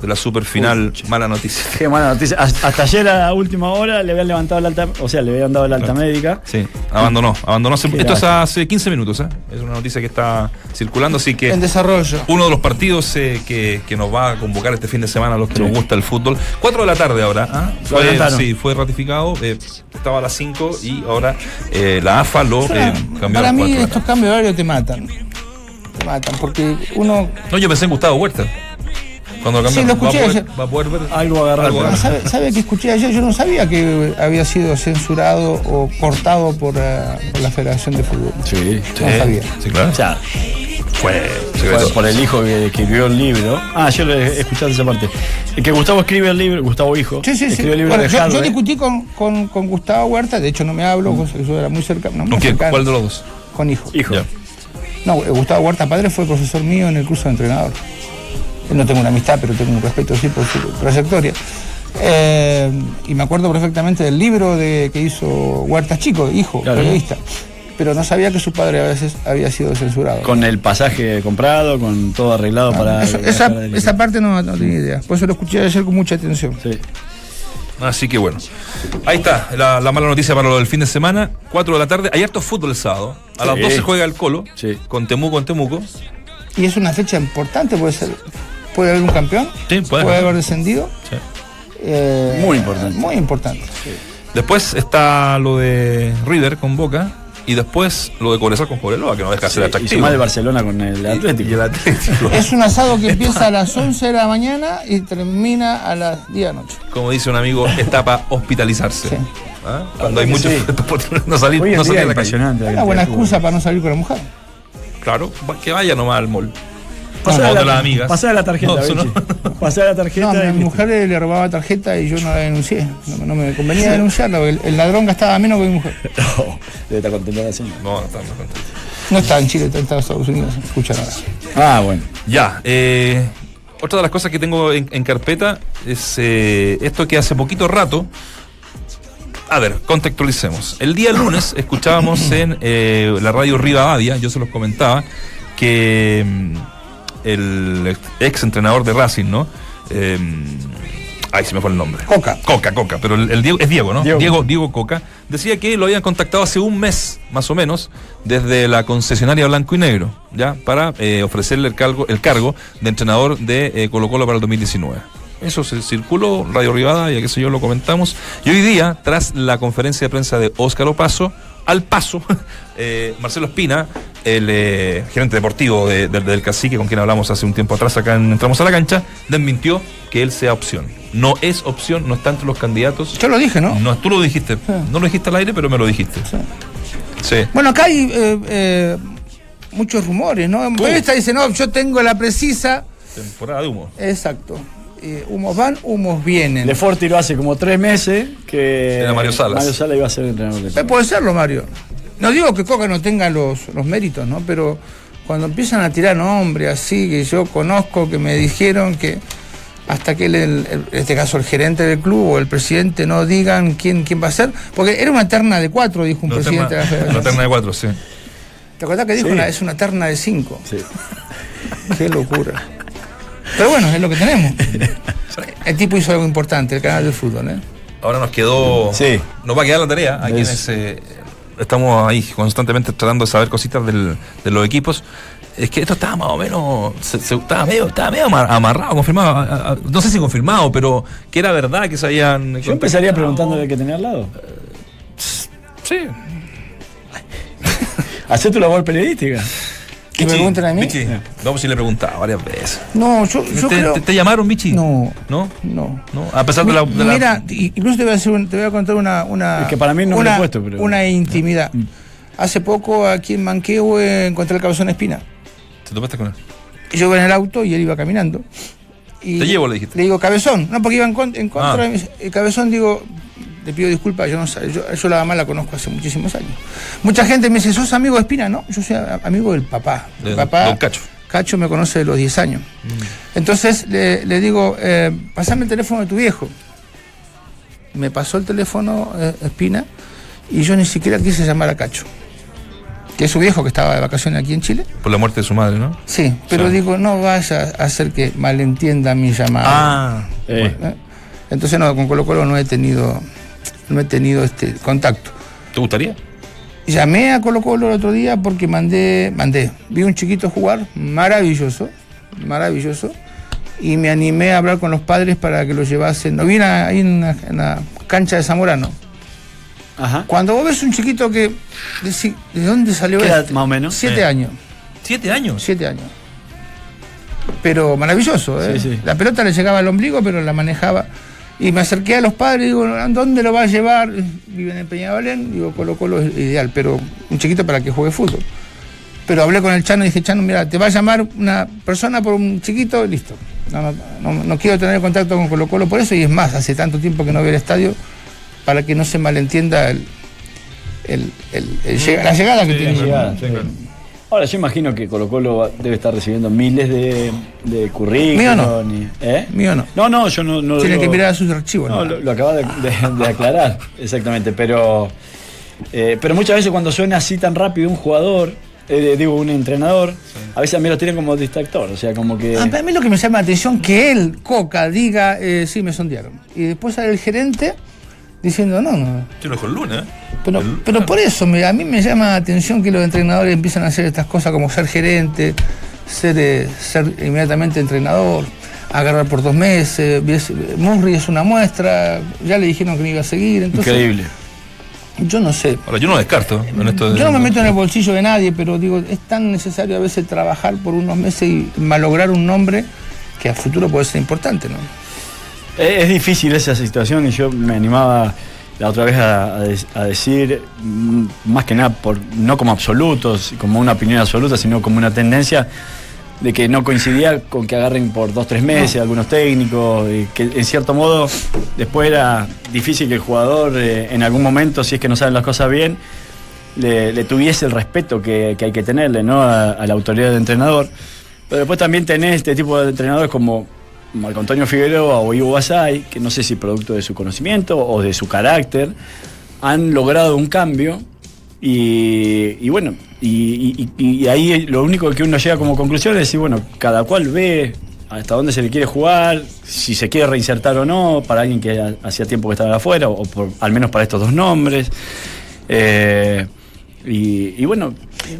de la superfinal. Pucha. Mala noticia. Qué mala noticia. Hasta hasta ayer a última hora le habían levantado la alta, o sea, le habían dado la alta Claro. médica. Sí, abandonó. abandonó esto es hace 15 minutos, ¿eh? Es una noticia que está circulando, así que... En desarrollo. Uno de los partidos eh, que, que nos va a convocar este fin de semana a los que Sí. nos gusta el fútbol. 4 de la tarde ahora. ¿ah? Fue, sí, fue ratificado. eh, estaba a las 5 y ahora eh, la AFA lo eh, cambió a Para las mí 4 de la estos cambios de horario te matan. Te matan, porque uno... No, yo pensé en Gustavo Huerta. Cuando lo Sí, lo escuché va, a ayer. poder, va a poder ver. Algo agarrar. ¿Sabe, sabe que escuché ayer? Yo no sabía que había sido censurado o cortado por, eh, por la Federación de Fútbol. Sí. No sabía. Sí, claro. O sea, Fue por, el hijo que escribió el libro. Ah, yo le he escuchado esa parte. El que Gustavo escribe el libro, Gustavo Hijo, Sí, sí, sí. escribió el libro Bueno, de yo, discutí con, con, con Gustavo Huerta, de hecho no me hablo, que yo era muy cercano. No, muy ¿Con quién? cercano. ¿Cuál de los dos? Con hijo. Hijo. Ya. No, eh, Gustavo Huerta padre fue profesor mío en el curso de entrenador. No tengo una amistad, pero tengo un respeto sí por su trayectoria. Eh, y me acuerdo perfectamente del libro de, que hizo Huerta Chico, hijo, Claro. periodista. Pero no sabía que su padre había, había sido censurado. Con el pasaje comprado, con todo arreglado para. Ah, Eso- esa, para el- esa parte no, no tenía idea. Por eso lo escuché ayer con mucha atención. Sí. Así que bueno. Ahí está, la, la mala noticia para lo del fin de semana. 4 de la tarde. Hay harto fútbol el sábado. A las Sí. 12 juega el Colo. Sí. Con Temuco en Temuco. Y es una fecha importante, puede ser. Puede haber un campeón, Sí, puede puede haber. haber descendido. Sí. Eh, Muy importante. Muy importante. Después está lo de River con Boca. Y después lo de Cobresal con Cobreloa, que no deja de ser y atractivo. sumar de Barcelona con el Atlético. Y el Atlético. Es un asado que empieza a las 11 de la mañana y termina a las 10 de la noche. Como dice un amigo, está para hospitalizarse. Sí. ¿Ah? Cuando hay muchos no salir, Hoy no salir día a la calle. impresionante. la Una buena excusa para no salir con la mujer. Claro, que vaya nomás al mall. Pasá la, de las amigas. pasá la tarjeta, No, no. Pasá la tarjeta. No, mi mujer le, le robaba tarjeta y yo no la denuncié. No, no me convenía denunciarla porque el, el ladrón gastaba menos que mi mujer. No, debe estar contenta la señora. No, no estamos contentos. No está en Chile, está en Estados Unidos. Escucha nada. Ah, bueno. Ya, eh, otra de las cosas que tengo en, en carpeta es eh, esto que hace poquito rato. A ver, contextualicemos. El día lunes escuchábamos en eh, la radio Rivadavia, yo se los comentaba, que mm, el ex entrenador de Racing, ¿no? Eh, ay, se me fue el nombre. Coca. Coca, Coca, pero el, el Diego, es Diego, ¿no? Diego. Diego, Diego Coca. Decía que lo habían contactado hace un mes, más o menos, desde la concesionaria Blanco y Negro, ¿ya? Para eh, ofrecerle el cargo, el cargo de entrenador de eh, Colo Colo para el 2019. Eso se circuló, Radio Rivada, ya que sé yo, lo comentamos. Y hoy día, tras la conferencia de prensa de Óscar Opaso, al paso, eh, Marcelo Espina, el eh, gerente deportivo de- de- del cacique con quien hablamos hace un tiempo atrás acá en Entramos a la Cancha, desmintió que él sea opción. No es opción, no está entre los candidatos. Yo lo dije, ¿no? No, tú lo dijiste. No lo dijiste al aire, pero me lo dijiste. Sí. Sí. Bueno, acá hay eh, eh, muchos rumores, ¿no? En periodista dice, no, yo tengo la precisa. Temporada de humo. Exacto. Eh, humos van, humos vienen. Lefort tiró hace como tres meses que. Era Mario Salas. Mario Salas iba a ser entrenador de Eh, puede serlo, Mario. No digo que Coca no tenga los, los méritos, ¿no? Pero cuando empiezan a tirar nombres así, que yo conozco, que me dijeron que hasta que el, el- en este caso el gerente del club o el presidente no digan quién, quién va a ser, porque era una terna de cuatro, dijo un La presidente de la federación. terna de cuatro, sí. ¿Te acordás que dijo Sí. una- es una terna de cinco? Sí. Qué locura. Pero bueno, es lo que tenemos. El tipo hizo algo importante, el canal del fútbol, ¿eh? Ahora nos quedó. Sí. Nos va a quedar la tarea a Es- quienes eh, estamos ahí constantemente tratando de saber cositas del- de los equipos. Es que esto estaba más o menos. se- se- estaba, medio, estaba medio amar- amarrado, confirmado. no sé si confirmado, pero que era verdad que se habían. Yo empezaría preguntándole que tenía al lado. Sí. Hacé tu labor periodística. ¿Que me pregunten a mí? Vichy, vamos si le he preguntado varias veces. No, yo, yo ¿Te, creo... te- te llamaron, Vichy? No, ¿No? no. ¿No? A pesar de la. de la- Mira, incluso te voy a, hacer un- te voy a contar una, una, Es que para mí no me lo una, he puesto, pero- una intimidad. Hace poco aquí en Manquehue encontré el cabezón Espina. ¿Te topaste con él? Yo iba en el auto y él iba caminando. Y Te llevo, le dijiste. Le digo, cabezón. No, porque iba en contra Ah. de mis- El cabezón, digo, pido disculpas, yo no yo, yo la mamá la conozco hace muchísimos años. Mucha gente me dice, ¿sos amigo de Espina? No, yo soy amigo del papá. De El papá don Cacho. Cacho me conoce de los 10 años. Entonces le, le digo, eh, pasame el teléfono de tu viejo. Me pasó el teléfono eh, Espina y yo ni siquiera quise llamar a Cacho. Que es su viejo que estaba de vacaciones aquí en Chile. Por la muerte de su madre, ¿no? Sí, pero digo, no vaya a hacer que malentienda mi llamada. Ah. Eh, ¿Eh? Entonces no, con Colo Colo no he tenido, no he tenido este contacto. ¿Te gustaría? Llamé a Colo Colo el otro día porque mandé, mandé, vi un chiquito jugar, maravilloso, maravilloso, y me animé a hablar con los padres para que lo llevasen. No vi en la, en la cancha de Zamorano. Ajá. Cuando vos ves un chiquito que, ¿de dónde salió ¿Qué edad este? más o menos? Siete Eh. años. ¿Siete años? Siete años. Pero maravilloso, ¿eh? Sí, sí. La pelota le llegaba al ombligo, pero la manejaba. Y me acerqué a los padres y digo, ¿a dónde lo va a llevar? Viven en Peñavalén, digo, Colo Colo es ideal, pero un chiquito para que juegue fútbol. Pero hablé con el Chano y dije, Chano, mira, te va a llamar una persona por un chiquito, listo. No, no, no- no quiero tener contacto con Colo Colo por eso, y es más, hace tanto tiempo que no veo el estadio, para que no se malentienda el, el- el- la llegada que tiene. llegada, sí, claro. Ahora, yo imagino que Colo Colo debe estar recibiendo miles de, de currículos. Mío no. ¿eh? Mío no. No, no, yo no. no Tiene que mirar a sus archivos. No, ¿no? lo, lo acaba de, de- de aclarar, exactamente. Pero, eh, pero muchas veces cuando suena así tan rápido un jugador, eh, digo, un entrenador, a veces a mí lo tienen como distractor. O sea, como que. A mí lo que me llama la atención que él, Coca, diga, eh, sí, me sondearon. Y después sale el gerente diciendo, no, no. Yo lo lunes, ¿eh? Pero, pero por eso me- a mí me llama la atención que los entrenadores empiezan a hacer estas cosas como ser gerente, ser, eh, ser inmediatamente entrenador, agarrar por dos meses. Murray es una muestra, ya le dijeron que no iba a seguir. Entonces, Increíble. Yo no sé. Ahora, yo no descarto en esto de- Yo no me meto en el bolsillo de nadie, pero digo, es tan necesario a veces trabajar por unos meses y malograr un nombre que a futuro puede ser importante, ¿no? Es, es difícil esa situación y yo me animaba la otra vez a, a de- a decir, mm, más que nada, por, no como absolutos, como una opinión absoluta, sino como una tendencia de que no coincidía con que agarren por dos, tres meses algunos técnicos, y que en cierto modo después era difícil que el jugador eh, en algún momento, si es que no saben las cosas bien, le, le tuviese el respeto que, que hay que tenerle ¿no? a, a la autoridad del entrenador. Pero después también tenés este tipo de entrenadores como Marco Antonio Figueroa o Ivo Basay, que no sé si producto de su conocimiento o de su carácter, han logrado un cambio y, bueno, y, ahí lo único que uno llega como conclusión es decir, bueno, cada cual ve hasta dónde se le quiere jugar, si se quiere reinsertar o no, para alguien que ha- hacía tiempo que estaba afuera, o por, al menos para estos dos nombres. Eh, y, y bueno,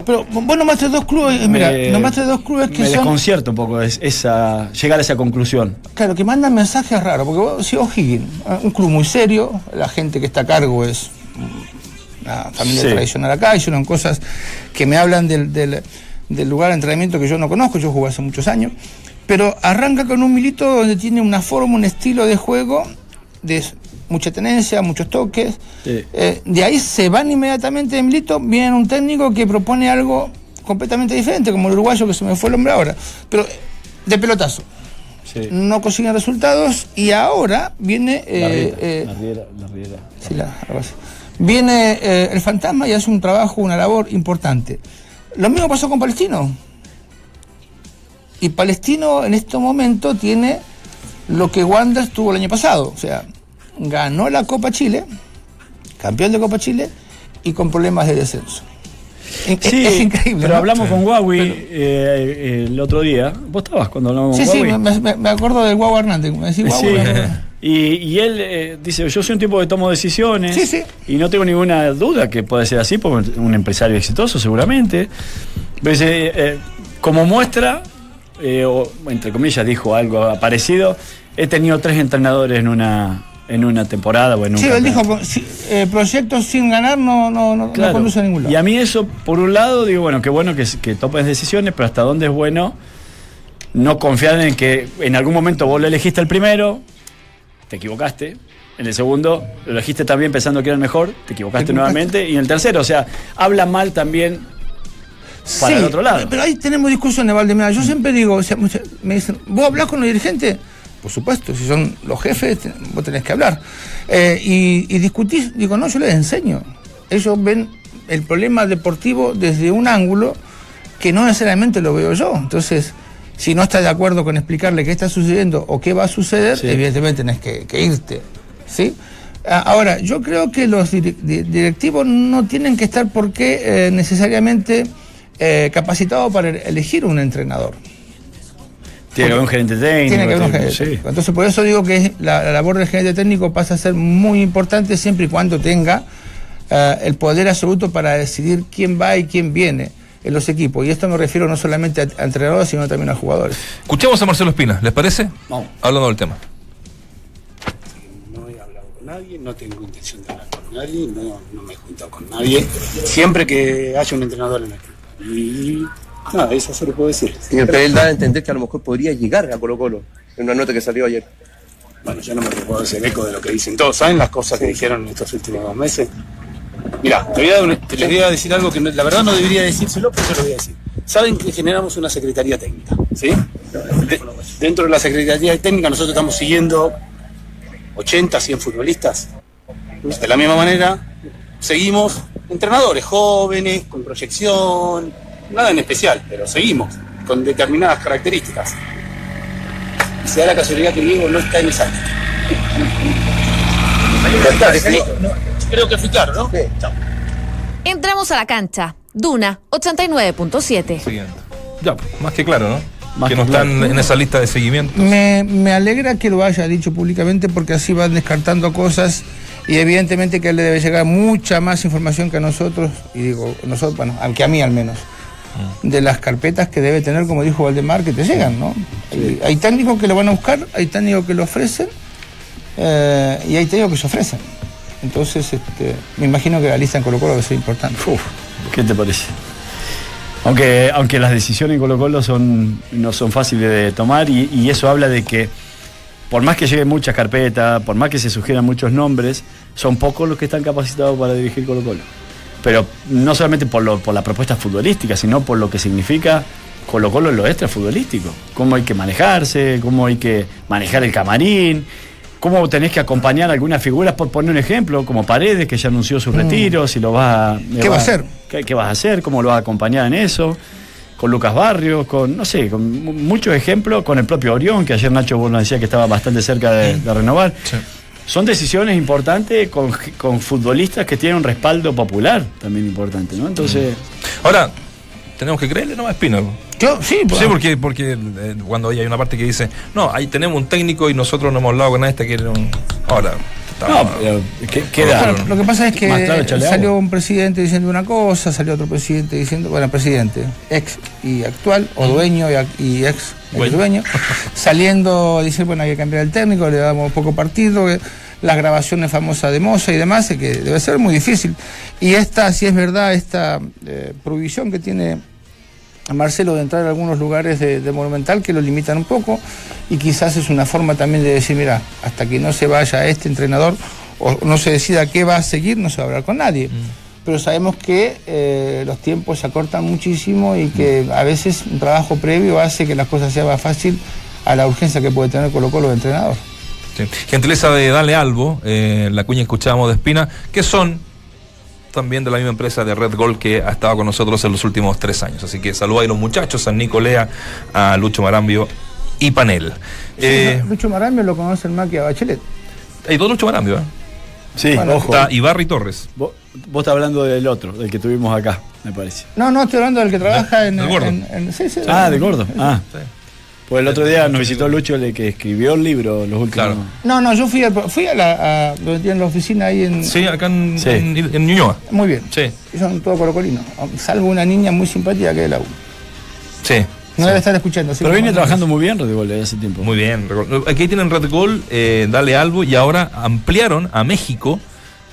Pero vos nombraste dos clubes, eh, mira, nombraste dos clubes que me son, desconcierta un poco es- esa, llegar a esa conclusión. claro, que mandan mensajes raros, porque vos, si O'Higgins, eh, un club muy serio, la gente que está a cargo es una familia Sí. tradicional acá, hicieron cosas que me hablan del, del- del lugar de entrenamiento que yo no conozco, yo jugué hace muchos años, pero arranca con un milito donde tiene una forma, un estilo de juego de mucha tenencia, muchos toques. Sí. Eh, de ahí se van inmediatamente de milito, viene un técnico que propone algo completamente diferente, como el uruguayo que se me fue el hombre ahora, pero de pelotazo. No consiguen resultados y ahora viene... eh, la riera, eh, la riera, la riera. Sí, la- algo así. Viene el fantasma y hace un trabajo, una labor importante. Lo mismo pasó con Palestino. Y Palestino en este momento tiene lo que Wander tuvo el año pasado. O sea, ganó la Copa Chile, campeón de Copa Chile, y con problemas de descenso. Es, Sí, es increíble. pero ¿no? hablamos con Huawei eh, eh, el otro día. ¿Vos estabas cuando hablamos Sí, con sí, Huawei? me, me- me acuerdo del Guau Hernández. Me decís, Sí. Y, y él eh, dice, yo soy un tipo que tomo decisiones Sí, sí. y no tengo ninguna duda que puede ser así, porque es un empresario exitoso seguramente. Pero dice, eh, como muestra, eh, o entre comillas dijo algo parecido, he tenido tres entrenadores en una, en una temporada o en un Sí, él dijo, si- eh, proyectos sin ganar no, no, no, conduce a ningún lado. Y a mí eso, por un lado, digo, bueno, qué bueno que, que tomes decisiones, pero hasta dónde es bueno no confiar en que en algún momento vos lo elegiste el primero, te equivocaste. En el segundo, lo elegiste también pensando que era el mejor, te equivocaste, Te equivocaste. nuevamente. Y en el tercero, o sea, habla mal también para el otro lado. Pero ahí tenemos discusiones, Valdemar. Yo siempre digo, o sea, me dicen, ¿vos hablás con los dirigentes? Por supuesto, si son los jefes, vos tenés que hablar. Eh, y, y discutís, digo, no, yo les enseño. Ellos ven el problema deportivo desde un ángulo que no necesariamente lo veo yo. Entonces, si no estás de acuerdo con explicarle qué está sucediendo o qué va a suceder, Sí. evidentemente tenés que, que irte. ¿sí? Ah, Ahora, yo creo que los dire- di- directivos no tienen que estar porque eh, necesariamente eh, capacitados para elegir un entrenador. Tiene que haber un gerente técnico. Tiene que haber un gerente sí. técnico. Entonces, por eso digo que la, la labor del gerente técnico pasa a ser muy importante siempre y cuando tenga eh, el poder absoluto para decidir quién va y quién viene en los equipos. Y esto me refiero no solamente a, a entrenadores, sino también a jugadores. Escuchemos a Marcelo Espina, ¿les parece? Vamos. Hablando del tema. No he hablado con nadie, no tengo intención de hablar con nadie, no, no me he juntado con nadie. Siempre que haya un entrenador en el equipo. Y nada, eso se lo puedo decir. Señor, pero él da a entender que a lo mejor podría llegar a Colo Colo, en una nota que salió ayer. Bueno, yo no me puedo hacer eco de lo que dicen todos. ¿Saben las cosas que dijeron en estos últimos dos meses? Mira, te, voy a dar un- te les voy a decir algo que no- la verdad no debería decírselo, pero yo lo voy a decir. Saben que generamos una secretaría técnica, ¿sí? De- dentro de la secretaría técnica nosotros estamos siguiendo 80, 100 futbolistas. De la misma manera, seguimos entrenadores jóvenes, con proyección, nada en especial, pero seguimos con determinadas características. Y se da la casualidad que Diego no está en esa. Creo que fui claro, ¿no? Chao. Entramos a la cancha. Duna 89.7. Siguiente. Ya, más que claro, ¿no? Más que que no están claro. en esa lista de seguimiento. Me, me alegra que lo haya dicho públicamente porque así van descartando cosas y evidentemente que a él le debe llegar mucha más información que a nosotros, y digo, nosotros, bueno, al que a mí al menos, de las carpetas que debe tener, como dijo Valdemar, que te llegan, ¿no? Hay, hay técnicos que lo van a buscar, hay técnicos que lo ofrecen eh, y hay técnicos que se ofrecen. Entonces, este, me imagino que la lista en Colo Colo va a ser importante. Uf, ¿Qué te parece? Aunque, aunque las decisiones en Colo Colo son, no son fáciles de tomar y, y eso habla de que por más que lleguen muchas carpetas, por más que se sugieran muchos nombres, son pocos los que están capacitados para dirigir Colo Colo. Pero no solamente por, lo- por la propuesta futbolística, sino por lo que significa Colo Colo en lo extra futbolístico. Cómo hay que manejarse, cómo hay que manejar el camarín, cómo tenés que acompañar algunas figuras, por poner un ejemplo, como Paredes, que ya anunció su retiro, si lo va a... Mm. ¿Qué va a hacer? ¿Qué, qué vas a hacer? ¿Cómo lo vas a acompañar en eso? Con Lucas Barrios, con, no sé, con mu- muchos ejemplos, con el propio Orión, que ayer Nacho Bueno decía que estaba bastante cerca de, de renovar. Sí. Son decisiones importantes con, con futbolistas que tienen un respaldo popular también importante, ¿no? Entonces, Ahora, tenemos que creerle no a Espina. Yo, sí, pues, Sí, porque, porque eh, cuando hay una parte que dice, no, ahí tenemos un técnico y nosotros no hemos hablado con nadie hasta que era un... Ahora, no, pero ¿qué- queda? Claro, lo que pasa es que claro, salió un presidente diciendo una cosa, salió otro presidente diciendo, bueno, presidente, ex y actual, o dueño y, ex, ex Dueño. saliendo a decir, bueno, hay que cambiar el técnico, le damos poco partido, eh, las grabaciones famosas de Moza y demás, eh, que debe ser muy difícil. Y esta, si es verdad, esta eh, provisión que tiene Marcelo de entrar a algunos lugares de, de Monumental que lo limitan un poco y quizás es una forma también de decir, mira, hasta que no se vaya este entrenador o no se decida qué va a seguir, no se va a hablar con nadie. Pero sabemos que eh, los tiempos se acortan muchísimo y que a veces un trabajo previo hace que las cosas sean más fácil a la urgencia que puede tener Colo Colo de entrenador. Sí. Gentileza de Dale Albo, eh, la cuña que escuchábamos de Espina, que son también de la misma empresa de Red Gold que ha estado con nosotros en los últimos tres años. Así que saluda a los muchachos, a Nicolea, a Lucho Marambio y Panel. Eh, Lucho Marambio lo conocen más que a Bachelet. hay dos Lucho Marambio, ¿eh? Sí, Bueno, ojo. Está Ibarri Torres. Vos, vos estás hablando del otro, del que tuvimos acá, me parece. No, no, estoy hablando del que trabaja en, del gordo. en- en- sí, sí, Ah, de gordo. Ah. Sí. Pues el otro día nos visitó Lucho, el que escribió el libro, los últimos. Claro. No, no, yo fui a, fui a la, a, tienen la oficina ahí en... Sí, acá en, Sí. en, en Ñuñoa. Muy bien. Sí, Y son todos colocolinos, salvo una niña muy simpática que es de la U. sí. No debe estar escuchando. Pero viene trabajando muy bien Rodrigo desde hace tiempo. Muy bien. Aquí tienen Red Gol, eh, Dale Albo y ahora ampliaron a México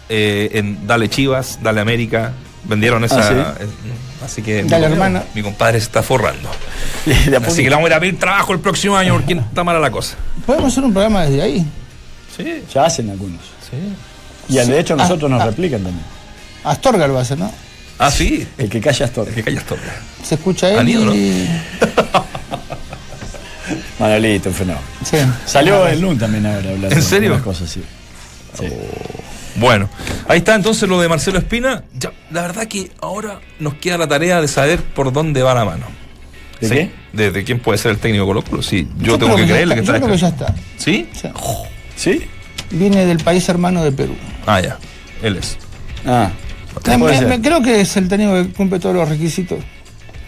eh, en Dale Chivas, Dale América. Vendieron esa. Ah, eh, así que Dale, mi, compadre está forrando. Así que le vamos a ir a pedir trabajo el próximo año porque está mala la cosa. Podemos hacer un programa desde ahí. Sí, Ya hacen algunos. sí. Y de hecho Ah, nosotros nos ah. replican también. Astorga lo hace, ¿no? Ah, sí. El que calla es todo. Que callas todo. Se escucha él Han ido, ¿no? y... Manolito, un fenómeno. Sí. Salió el LUN también ahora hablando. ¿En serio? de sí. Sí. Bueno, ahí está entonces lo de Marcelo Espina. Ya, la verdad que ahora nos queda la tarea de saber por dónde va la mano. ¿De Sí, qué? De, de quién puede ser el técnico Colo Colo. Sí, yo, tengo que creerle que está, está. Yo creo que ya está. ¿Sí? Sí. ¿Sí? Viene del país hermano de Perú. Ah, ya. Él es. Ah. Me- me- creo que es el técnico que cumple todos los requisitos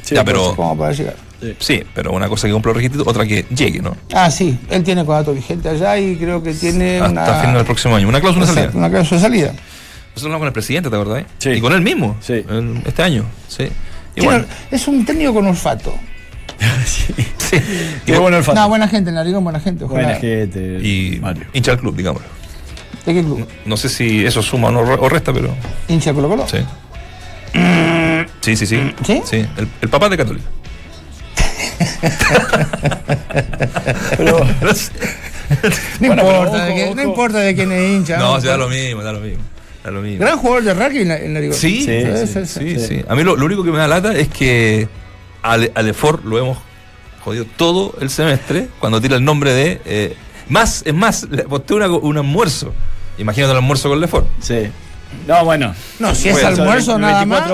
Sí, Ya, pero- como para llegar. Sí, pero una cosa que cumpla los requisitos, otra que llegue, ¿no? Ah, sí, él tiene contrato vigente allá y creo que tiene Hasta una. fin del próximo año. Una cláusula de salida. Una cláusula de salida. Nosotros hablamos con el presidente, ¿te acordás? Sí. Y con él mismo. Sí. el- este año. Sí. Y bueno. Es un técnico con olfato. sí. Qué bueno el fan. No, buena gente, en la liga buena gente. Ojalá. Buena gente. Y Mario. hincha del club, digamos. ¿De qué club? No sé si eso suma o, no, o resta, pero ¿Hincha Colo Colo? sí. Sí, sí, sí. ¿Sí? El, el papá de Católica. Pero, No, Bueno, importa, de ojo, qué- ojo. no importa de quién es hincha. No, se da lo mismo, da lo mismo. Da lo mismo. Gran jugador de rugby en la, en la liga. Sí, Sí, sí, sí, sí, sí. A mí lo, lo único que me da lata es que al, al Lefort lo hemos jodido todo el semestre cuando tira el nombre de. eh, más, es más, le aposté una- un almuerzo. Imagínate el almuerzo con Lefort. sí. No, bueno. No, si es almuerzo nada más.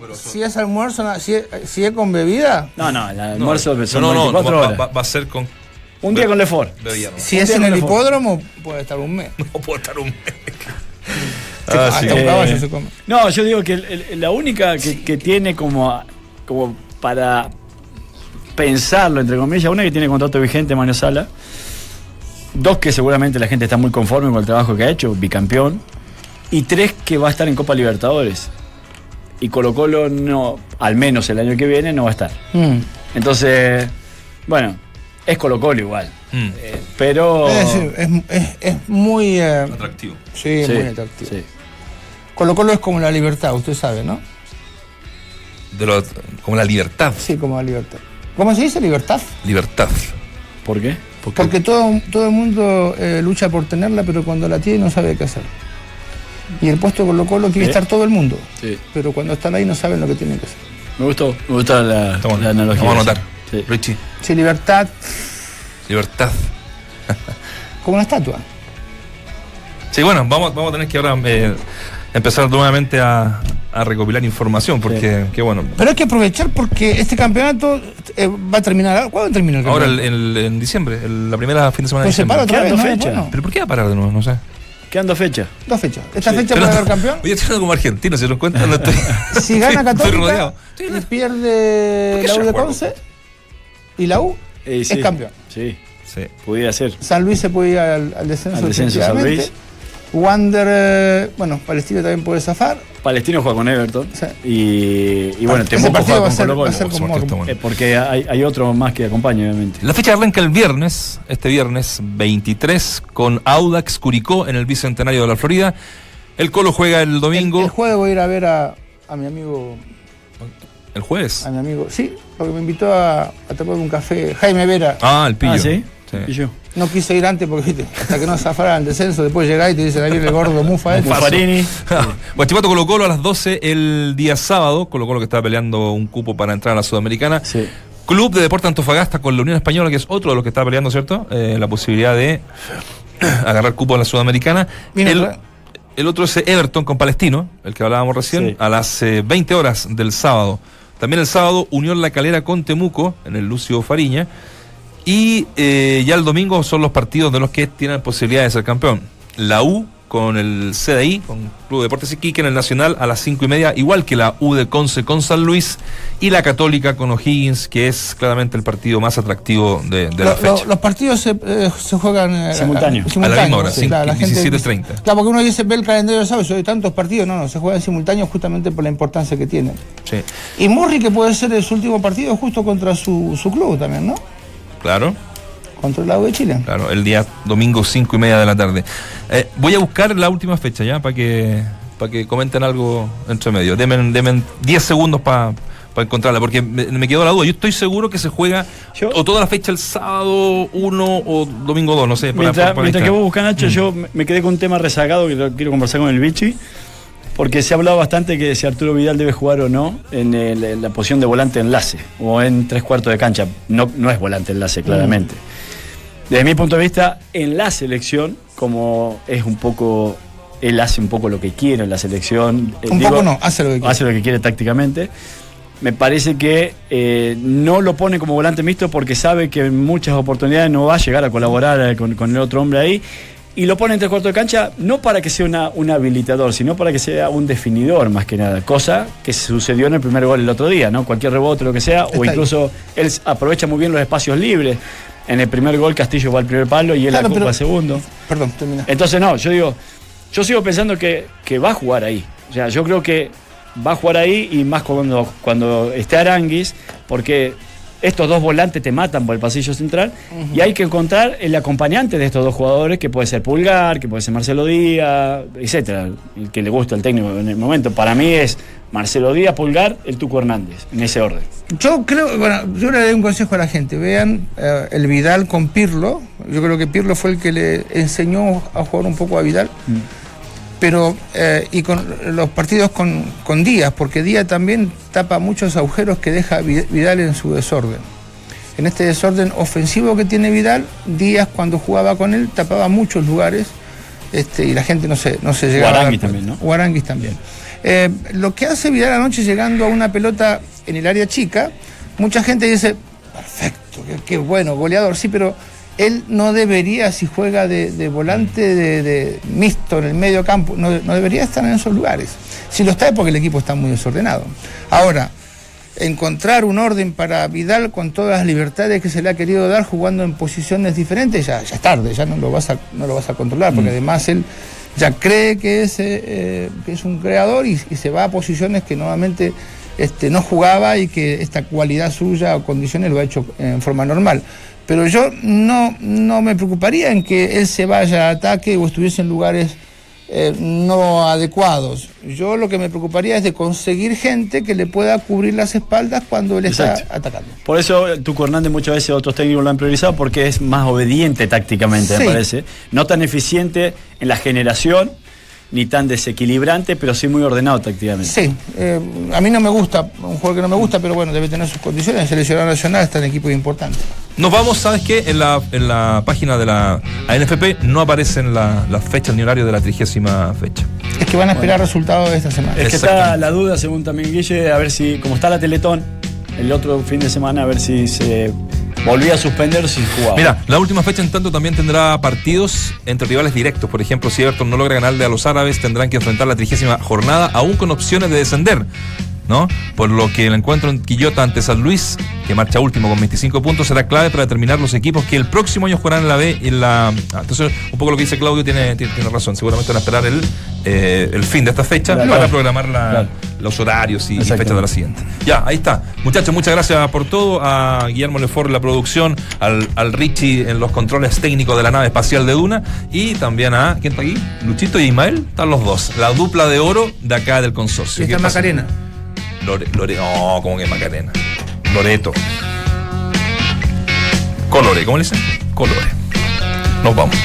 24 horas. Si es almuerzo, nada- si es, si es con bebida, No, no, el almuerzo no, son no, no, 24 va, horas. va- va a ser con Un día con Lefort. bebida. No, si es en el hipódromo, puede estar un mes. no puedo estar un mes. Ah, sí. Eh, se come. No, yo digo que el- el- la única que, que tiene como, como para pensarlo, entre comillas, una que tiene contrato vigente, Manuel Sala. Dos que seguramente la gente está muy conforme con el trabajo que ha hecho, bicampeón. Y tres que va a estar en Copa Libertadores. Y Colo Colo no, al menos el año que viene, no va a estar. Mm. Entonces, bueno, es Colo Colo igual. Mm, Eh, pero... Es, es, es- es muy. eh, atractivo. sí, Sí, muy atractivo. sí. Colo Colo es como la libertad, usted sabe, ¿no? De lo, como la libertad. Sí, como la libertad. ¿Cómo se dice libertad? Libertad. ¿Por qué? Porque todo, todo el mundo eh, lucha por tenerla, pero cuando la tiene no sabe qué hacer. Y el puesto de Colo Colo quiere ¿Eh? estar todo el mundo, Sí. pero cuando están ahí no saben lo que tienen que hacer. Me gustó, me gusta la, analogía. Vamos a anotar. Sí. Richie, Sí, libertad, libertad. como una estatua. Sí, bueno, vamos, vamos a tener que ahora eh, empezar nuevamente a, a recopilar información, porque, que bueno, Pero hay que aprovechar porque este campeonato eh, va a terminar. ¿Cuándo termina el ahora campeonato? el- el- en diciembre, el- la primera fin de semana de Pues se diciembre. para otra vez, ¿Pero por qué va a parar de nuevo? No sé. Quedando fecha. dos fechas. Esta fecha Pero puede haber campeón. Oye, estoy como argentino, si nos cuentan, no estoy. Si gana estoy Católica rodeado. y pierde ¿Por qué la U de? Conce y la U, Eh, es campeón. Sí, Sí. pudiera ser. San Luis se puede ir al, al descenso. Al descenso, San. Luis. Wander, eh, bueno, Palestina también puede zafar. Palestino juega con Everton. Sí. Y, y bueno, Temuco partido juega va a con ser- Colo Colo. bueno. Eh, porque hay, hay otro más que acompaña, obviamente. La fecha arranca el viernes, este viernes 23, con Audax Curicó en el Bicentenario de la Florida. El Colo juega el domingo. El, el jueves voy a ir a ver a, a mi amigo, ¿El jueves? a mi amigo, sí, porque me invitó a, a tomar un café Jaime Vera. Ah, el pillo. Ah, ¿sí? Sí. Y yo. No quise ir antes porque viste, hasta que no zafara el descenso, después llegáis y te dicen ahí viene el gordo mufa este. Buffarini. Guachipato Colo Colo a las 12 el día sábado. Colo Colo que está peleando un cupo para entrar a la Sudamericana. Sí. Club de Deporte Antofagasta con la Unión Española, que es otro de los que está peleando, ¿cierto? Eh, la posibilidad de agarrar cupo a la Sudamericana. El, otro es Everton con Palestino, el que hablábamos recién, Sí. a las eh, 20 horas del sábado. También el sábado, Unión La Calera con Temuco, en el Lucio Fariña. Y eh, ya el domingo son los partidos de los que tienen posibilidad de ser campeón. La U con el CDI, con Club Deportes Iquique en el Nacional a las cinco y media, igual que la U de Conce con San Luis y la Católica con O'Higgins, que es claramente el partido más atractivo de, de la Lo- fecha. lo- los partidos se, eh, se juegan eh, Simultáneo. a- A la misma hora, sí, claro, la gente- 17:30. Claro, porque uno dice, ve el calendario, ¿sabes? Hay tantos partidos. No, no, se juegan simultáneos justamente por la importancia que tienen. Sí, Y Morri, que puede ser su último partido justo contra su, su club también, ¿no? Claro. Contra el lado de Chile. Claro, el día domingo cinco y media de la tarde. Eh, voy a buscar la última fecha ya para que para que comenten algo entre medio. Demen 10 segundos para encontrarla, porque me, me quedó la duda. Yo estoy seguro que se juega Yo- o toda la fecha el sábado 1 o domingo 2, no sé. para- Mientras, para- para mientras que vos buscas, Nacho, yo me- quedé con un tema rezagado que quiero conversar con el Vichy. Porque se ha hablado bastante que si Arturo Vidal debe jugar o no en, el- en la posición de volante enlace o en tres cuartos de cancha. No, no es volante enlace, claramente. Desde mi punto de vista, en la selección, como es un poco. Él hace un poco lo que quiere en la selección. eh, Un poco no, hace lo que quiere. Hace lo que quiere tácticamente. Me parece que eh, no lo pone como volante mixto porque sabe que en muchas oportunidades no va a llegar a colaborar eh, con, con el otro hombre ahí. Y lo pone en tres cuartos de cancha no para que sea una, un habilitador, sino para que sea un definidor más que nada. Cosa que sucedió en el primer gol el otro día, ¿no? Cualquier rebote, lo que sea, Está o ahí. incluso él aprovecha muy bien los espacios libres. En el primer gol Castillo va al primer palo y él Claro, ocupa el segundo. Perdón, termina. Entonces, no, yo digo, yo sigo pensando que, que va a jugar ahí. O sea, yo creo que va a jugar ahí y más cuando, cuando esté Aranguis, porque estos dos volantes te matan por el pasillo central y hay que encontrar el acompañante de estos dos jugadores, que puede ser Pulgar, que puede ser Marcelo Díaz, etcétera, el que le gusta el técnico en el momento. Para mí es Marcelo Díaz, Pulgar, el Tuco Hernández, en ese orden. Yo creo, bueno, yo le doy un consejo a la gente. Vean eh, el Vidal con Pirlo. Yo creo que Pirlo fue el que le enseñó a jugar un poco a Vidal. Pero, eh, y con los partidos con, con Díaz, porque Díaz también tapa muchos agujeros que deja Vi- Vidal en su desorden. En este desorden ofensivo que tiene Vidal, Díaz cuando jugaba con él tapaba muchos lugares este, y la gente no se, no se llegaba a dar Guaranguis cuenta. también, ¿no? Guaranguis también. Eh, lo que hace Vidal anoche llegando a una pelota en el área chica, mucha gente dice, perfecto, qué, qué bueno, goleador, sí, pero él no debería, si juega de, de volante de, de mixto en el medio campo, no, no debería estar en esos lugares. Si lo está es porque el equipo está muy desordenado. Ahora, encontrar un orden para Vidal con todas las libertades que se le ha querido dar jugando en posiciones diferentes, ya, ya es tarde, ya no lo vas a, no lo vas a controlar, porque además él ya cree que es, eh, eh, que es un creador y, y se va a posiciones que normalmente este, no jugaba y que esta cualidad suya o condiciones lo ha hecho en forma normal. Pero yo no, no me preocuparía en que él se vaya a ataque o estuviese en lugares eh, no adecuados. Yo lo que me preocuparía es de conseguir gente que le pueda cubrir las espaldas cuando él está atacando. Por eso Tuco Hernández muchas veces otros técnicos lo han priorizado porque es más obediente tácticamente, Sí. me parece. No tan eficiente en la generación, ni tan desequilibrante, pero sí muy ordenado tácticamente. Sí, eh, a mí no me gusta, un jugador que no me gusta, pero bueno, debe tener sus condiciones. El seleccionado nacional está en equipos importantes. Nos vamos, ¿sabes qué? En la, en la página de la ANFP no aparecen la- las fechas ni horario de la trigésima fecha. Es que van a esperar resultados de esta semana. Es que está la duda, según también Guille, a ver si, como está la Teletón, el otro fin de semana, a ver si se volvía a suspender o si jugaba. Mira, la última fecha en tanto también tendrá partidos entre rivales directos. Por ejemplo, si Everton no logra ganarle a los árabes, tendrán que enfrentar la trigésima jornada, aún con opciones de descender. ¿No? Por lo que el encuentro en Quillota ante San Luis, que marcha último con 25 puntos, será clave para determinar los equipos que el próximo año jugarán en la B y en la. entonces, un poco lo que dice Claudio tiene, tiene, tiene razón. Seguramente van a esperar el, eh, el fin de esta fecha Claro. para programar la- Claro. los horarios y, y fechas de la siguiente. Ya, ahí está. Muchachos, muchas gracias por todo. A Guillermo Lefort en la producción, al, al Richie en los controles técnicos de la nave espacial de Duna y también a, ¿quién está aquí? Luchito y Ismael, están los dos. La dupla de oro de acá del consorcio. Y ¿Qué está pasa? Lore, Lore, no, ¿cómo que Macarena? Loreto. Colore, ¿cómo le dicen? Colore. Nos vamos.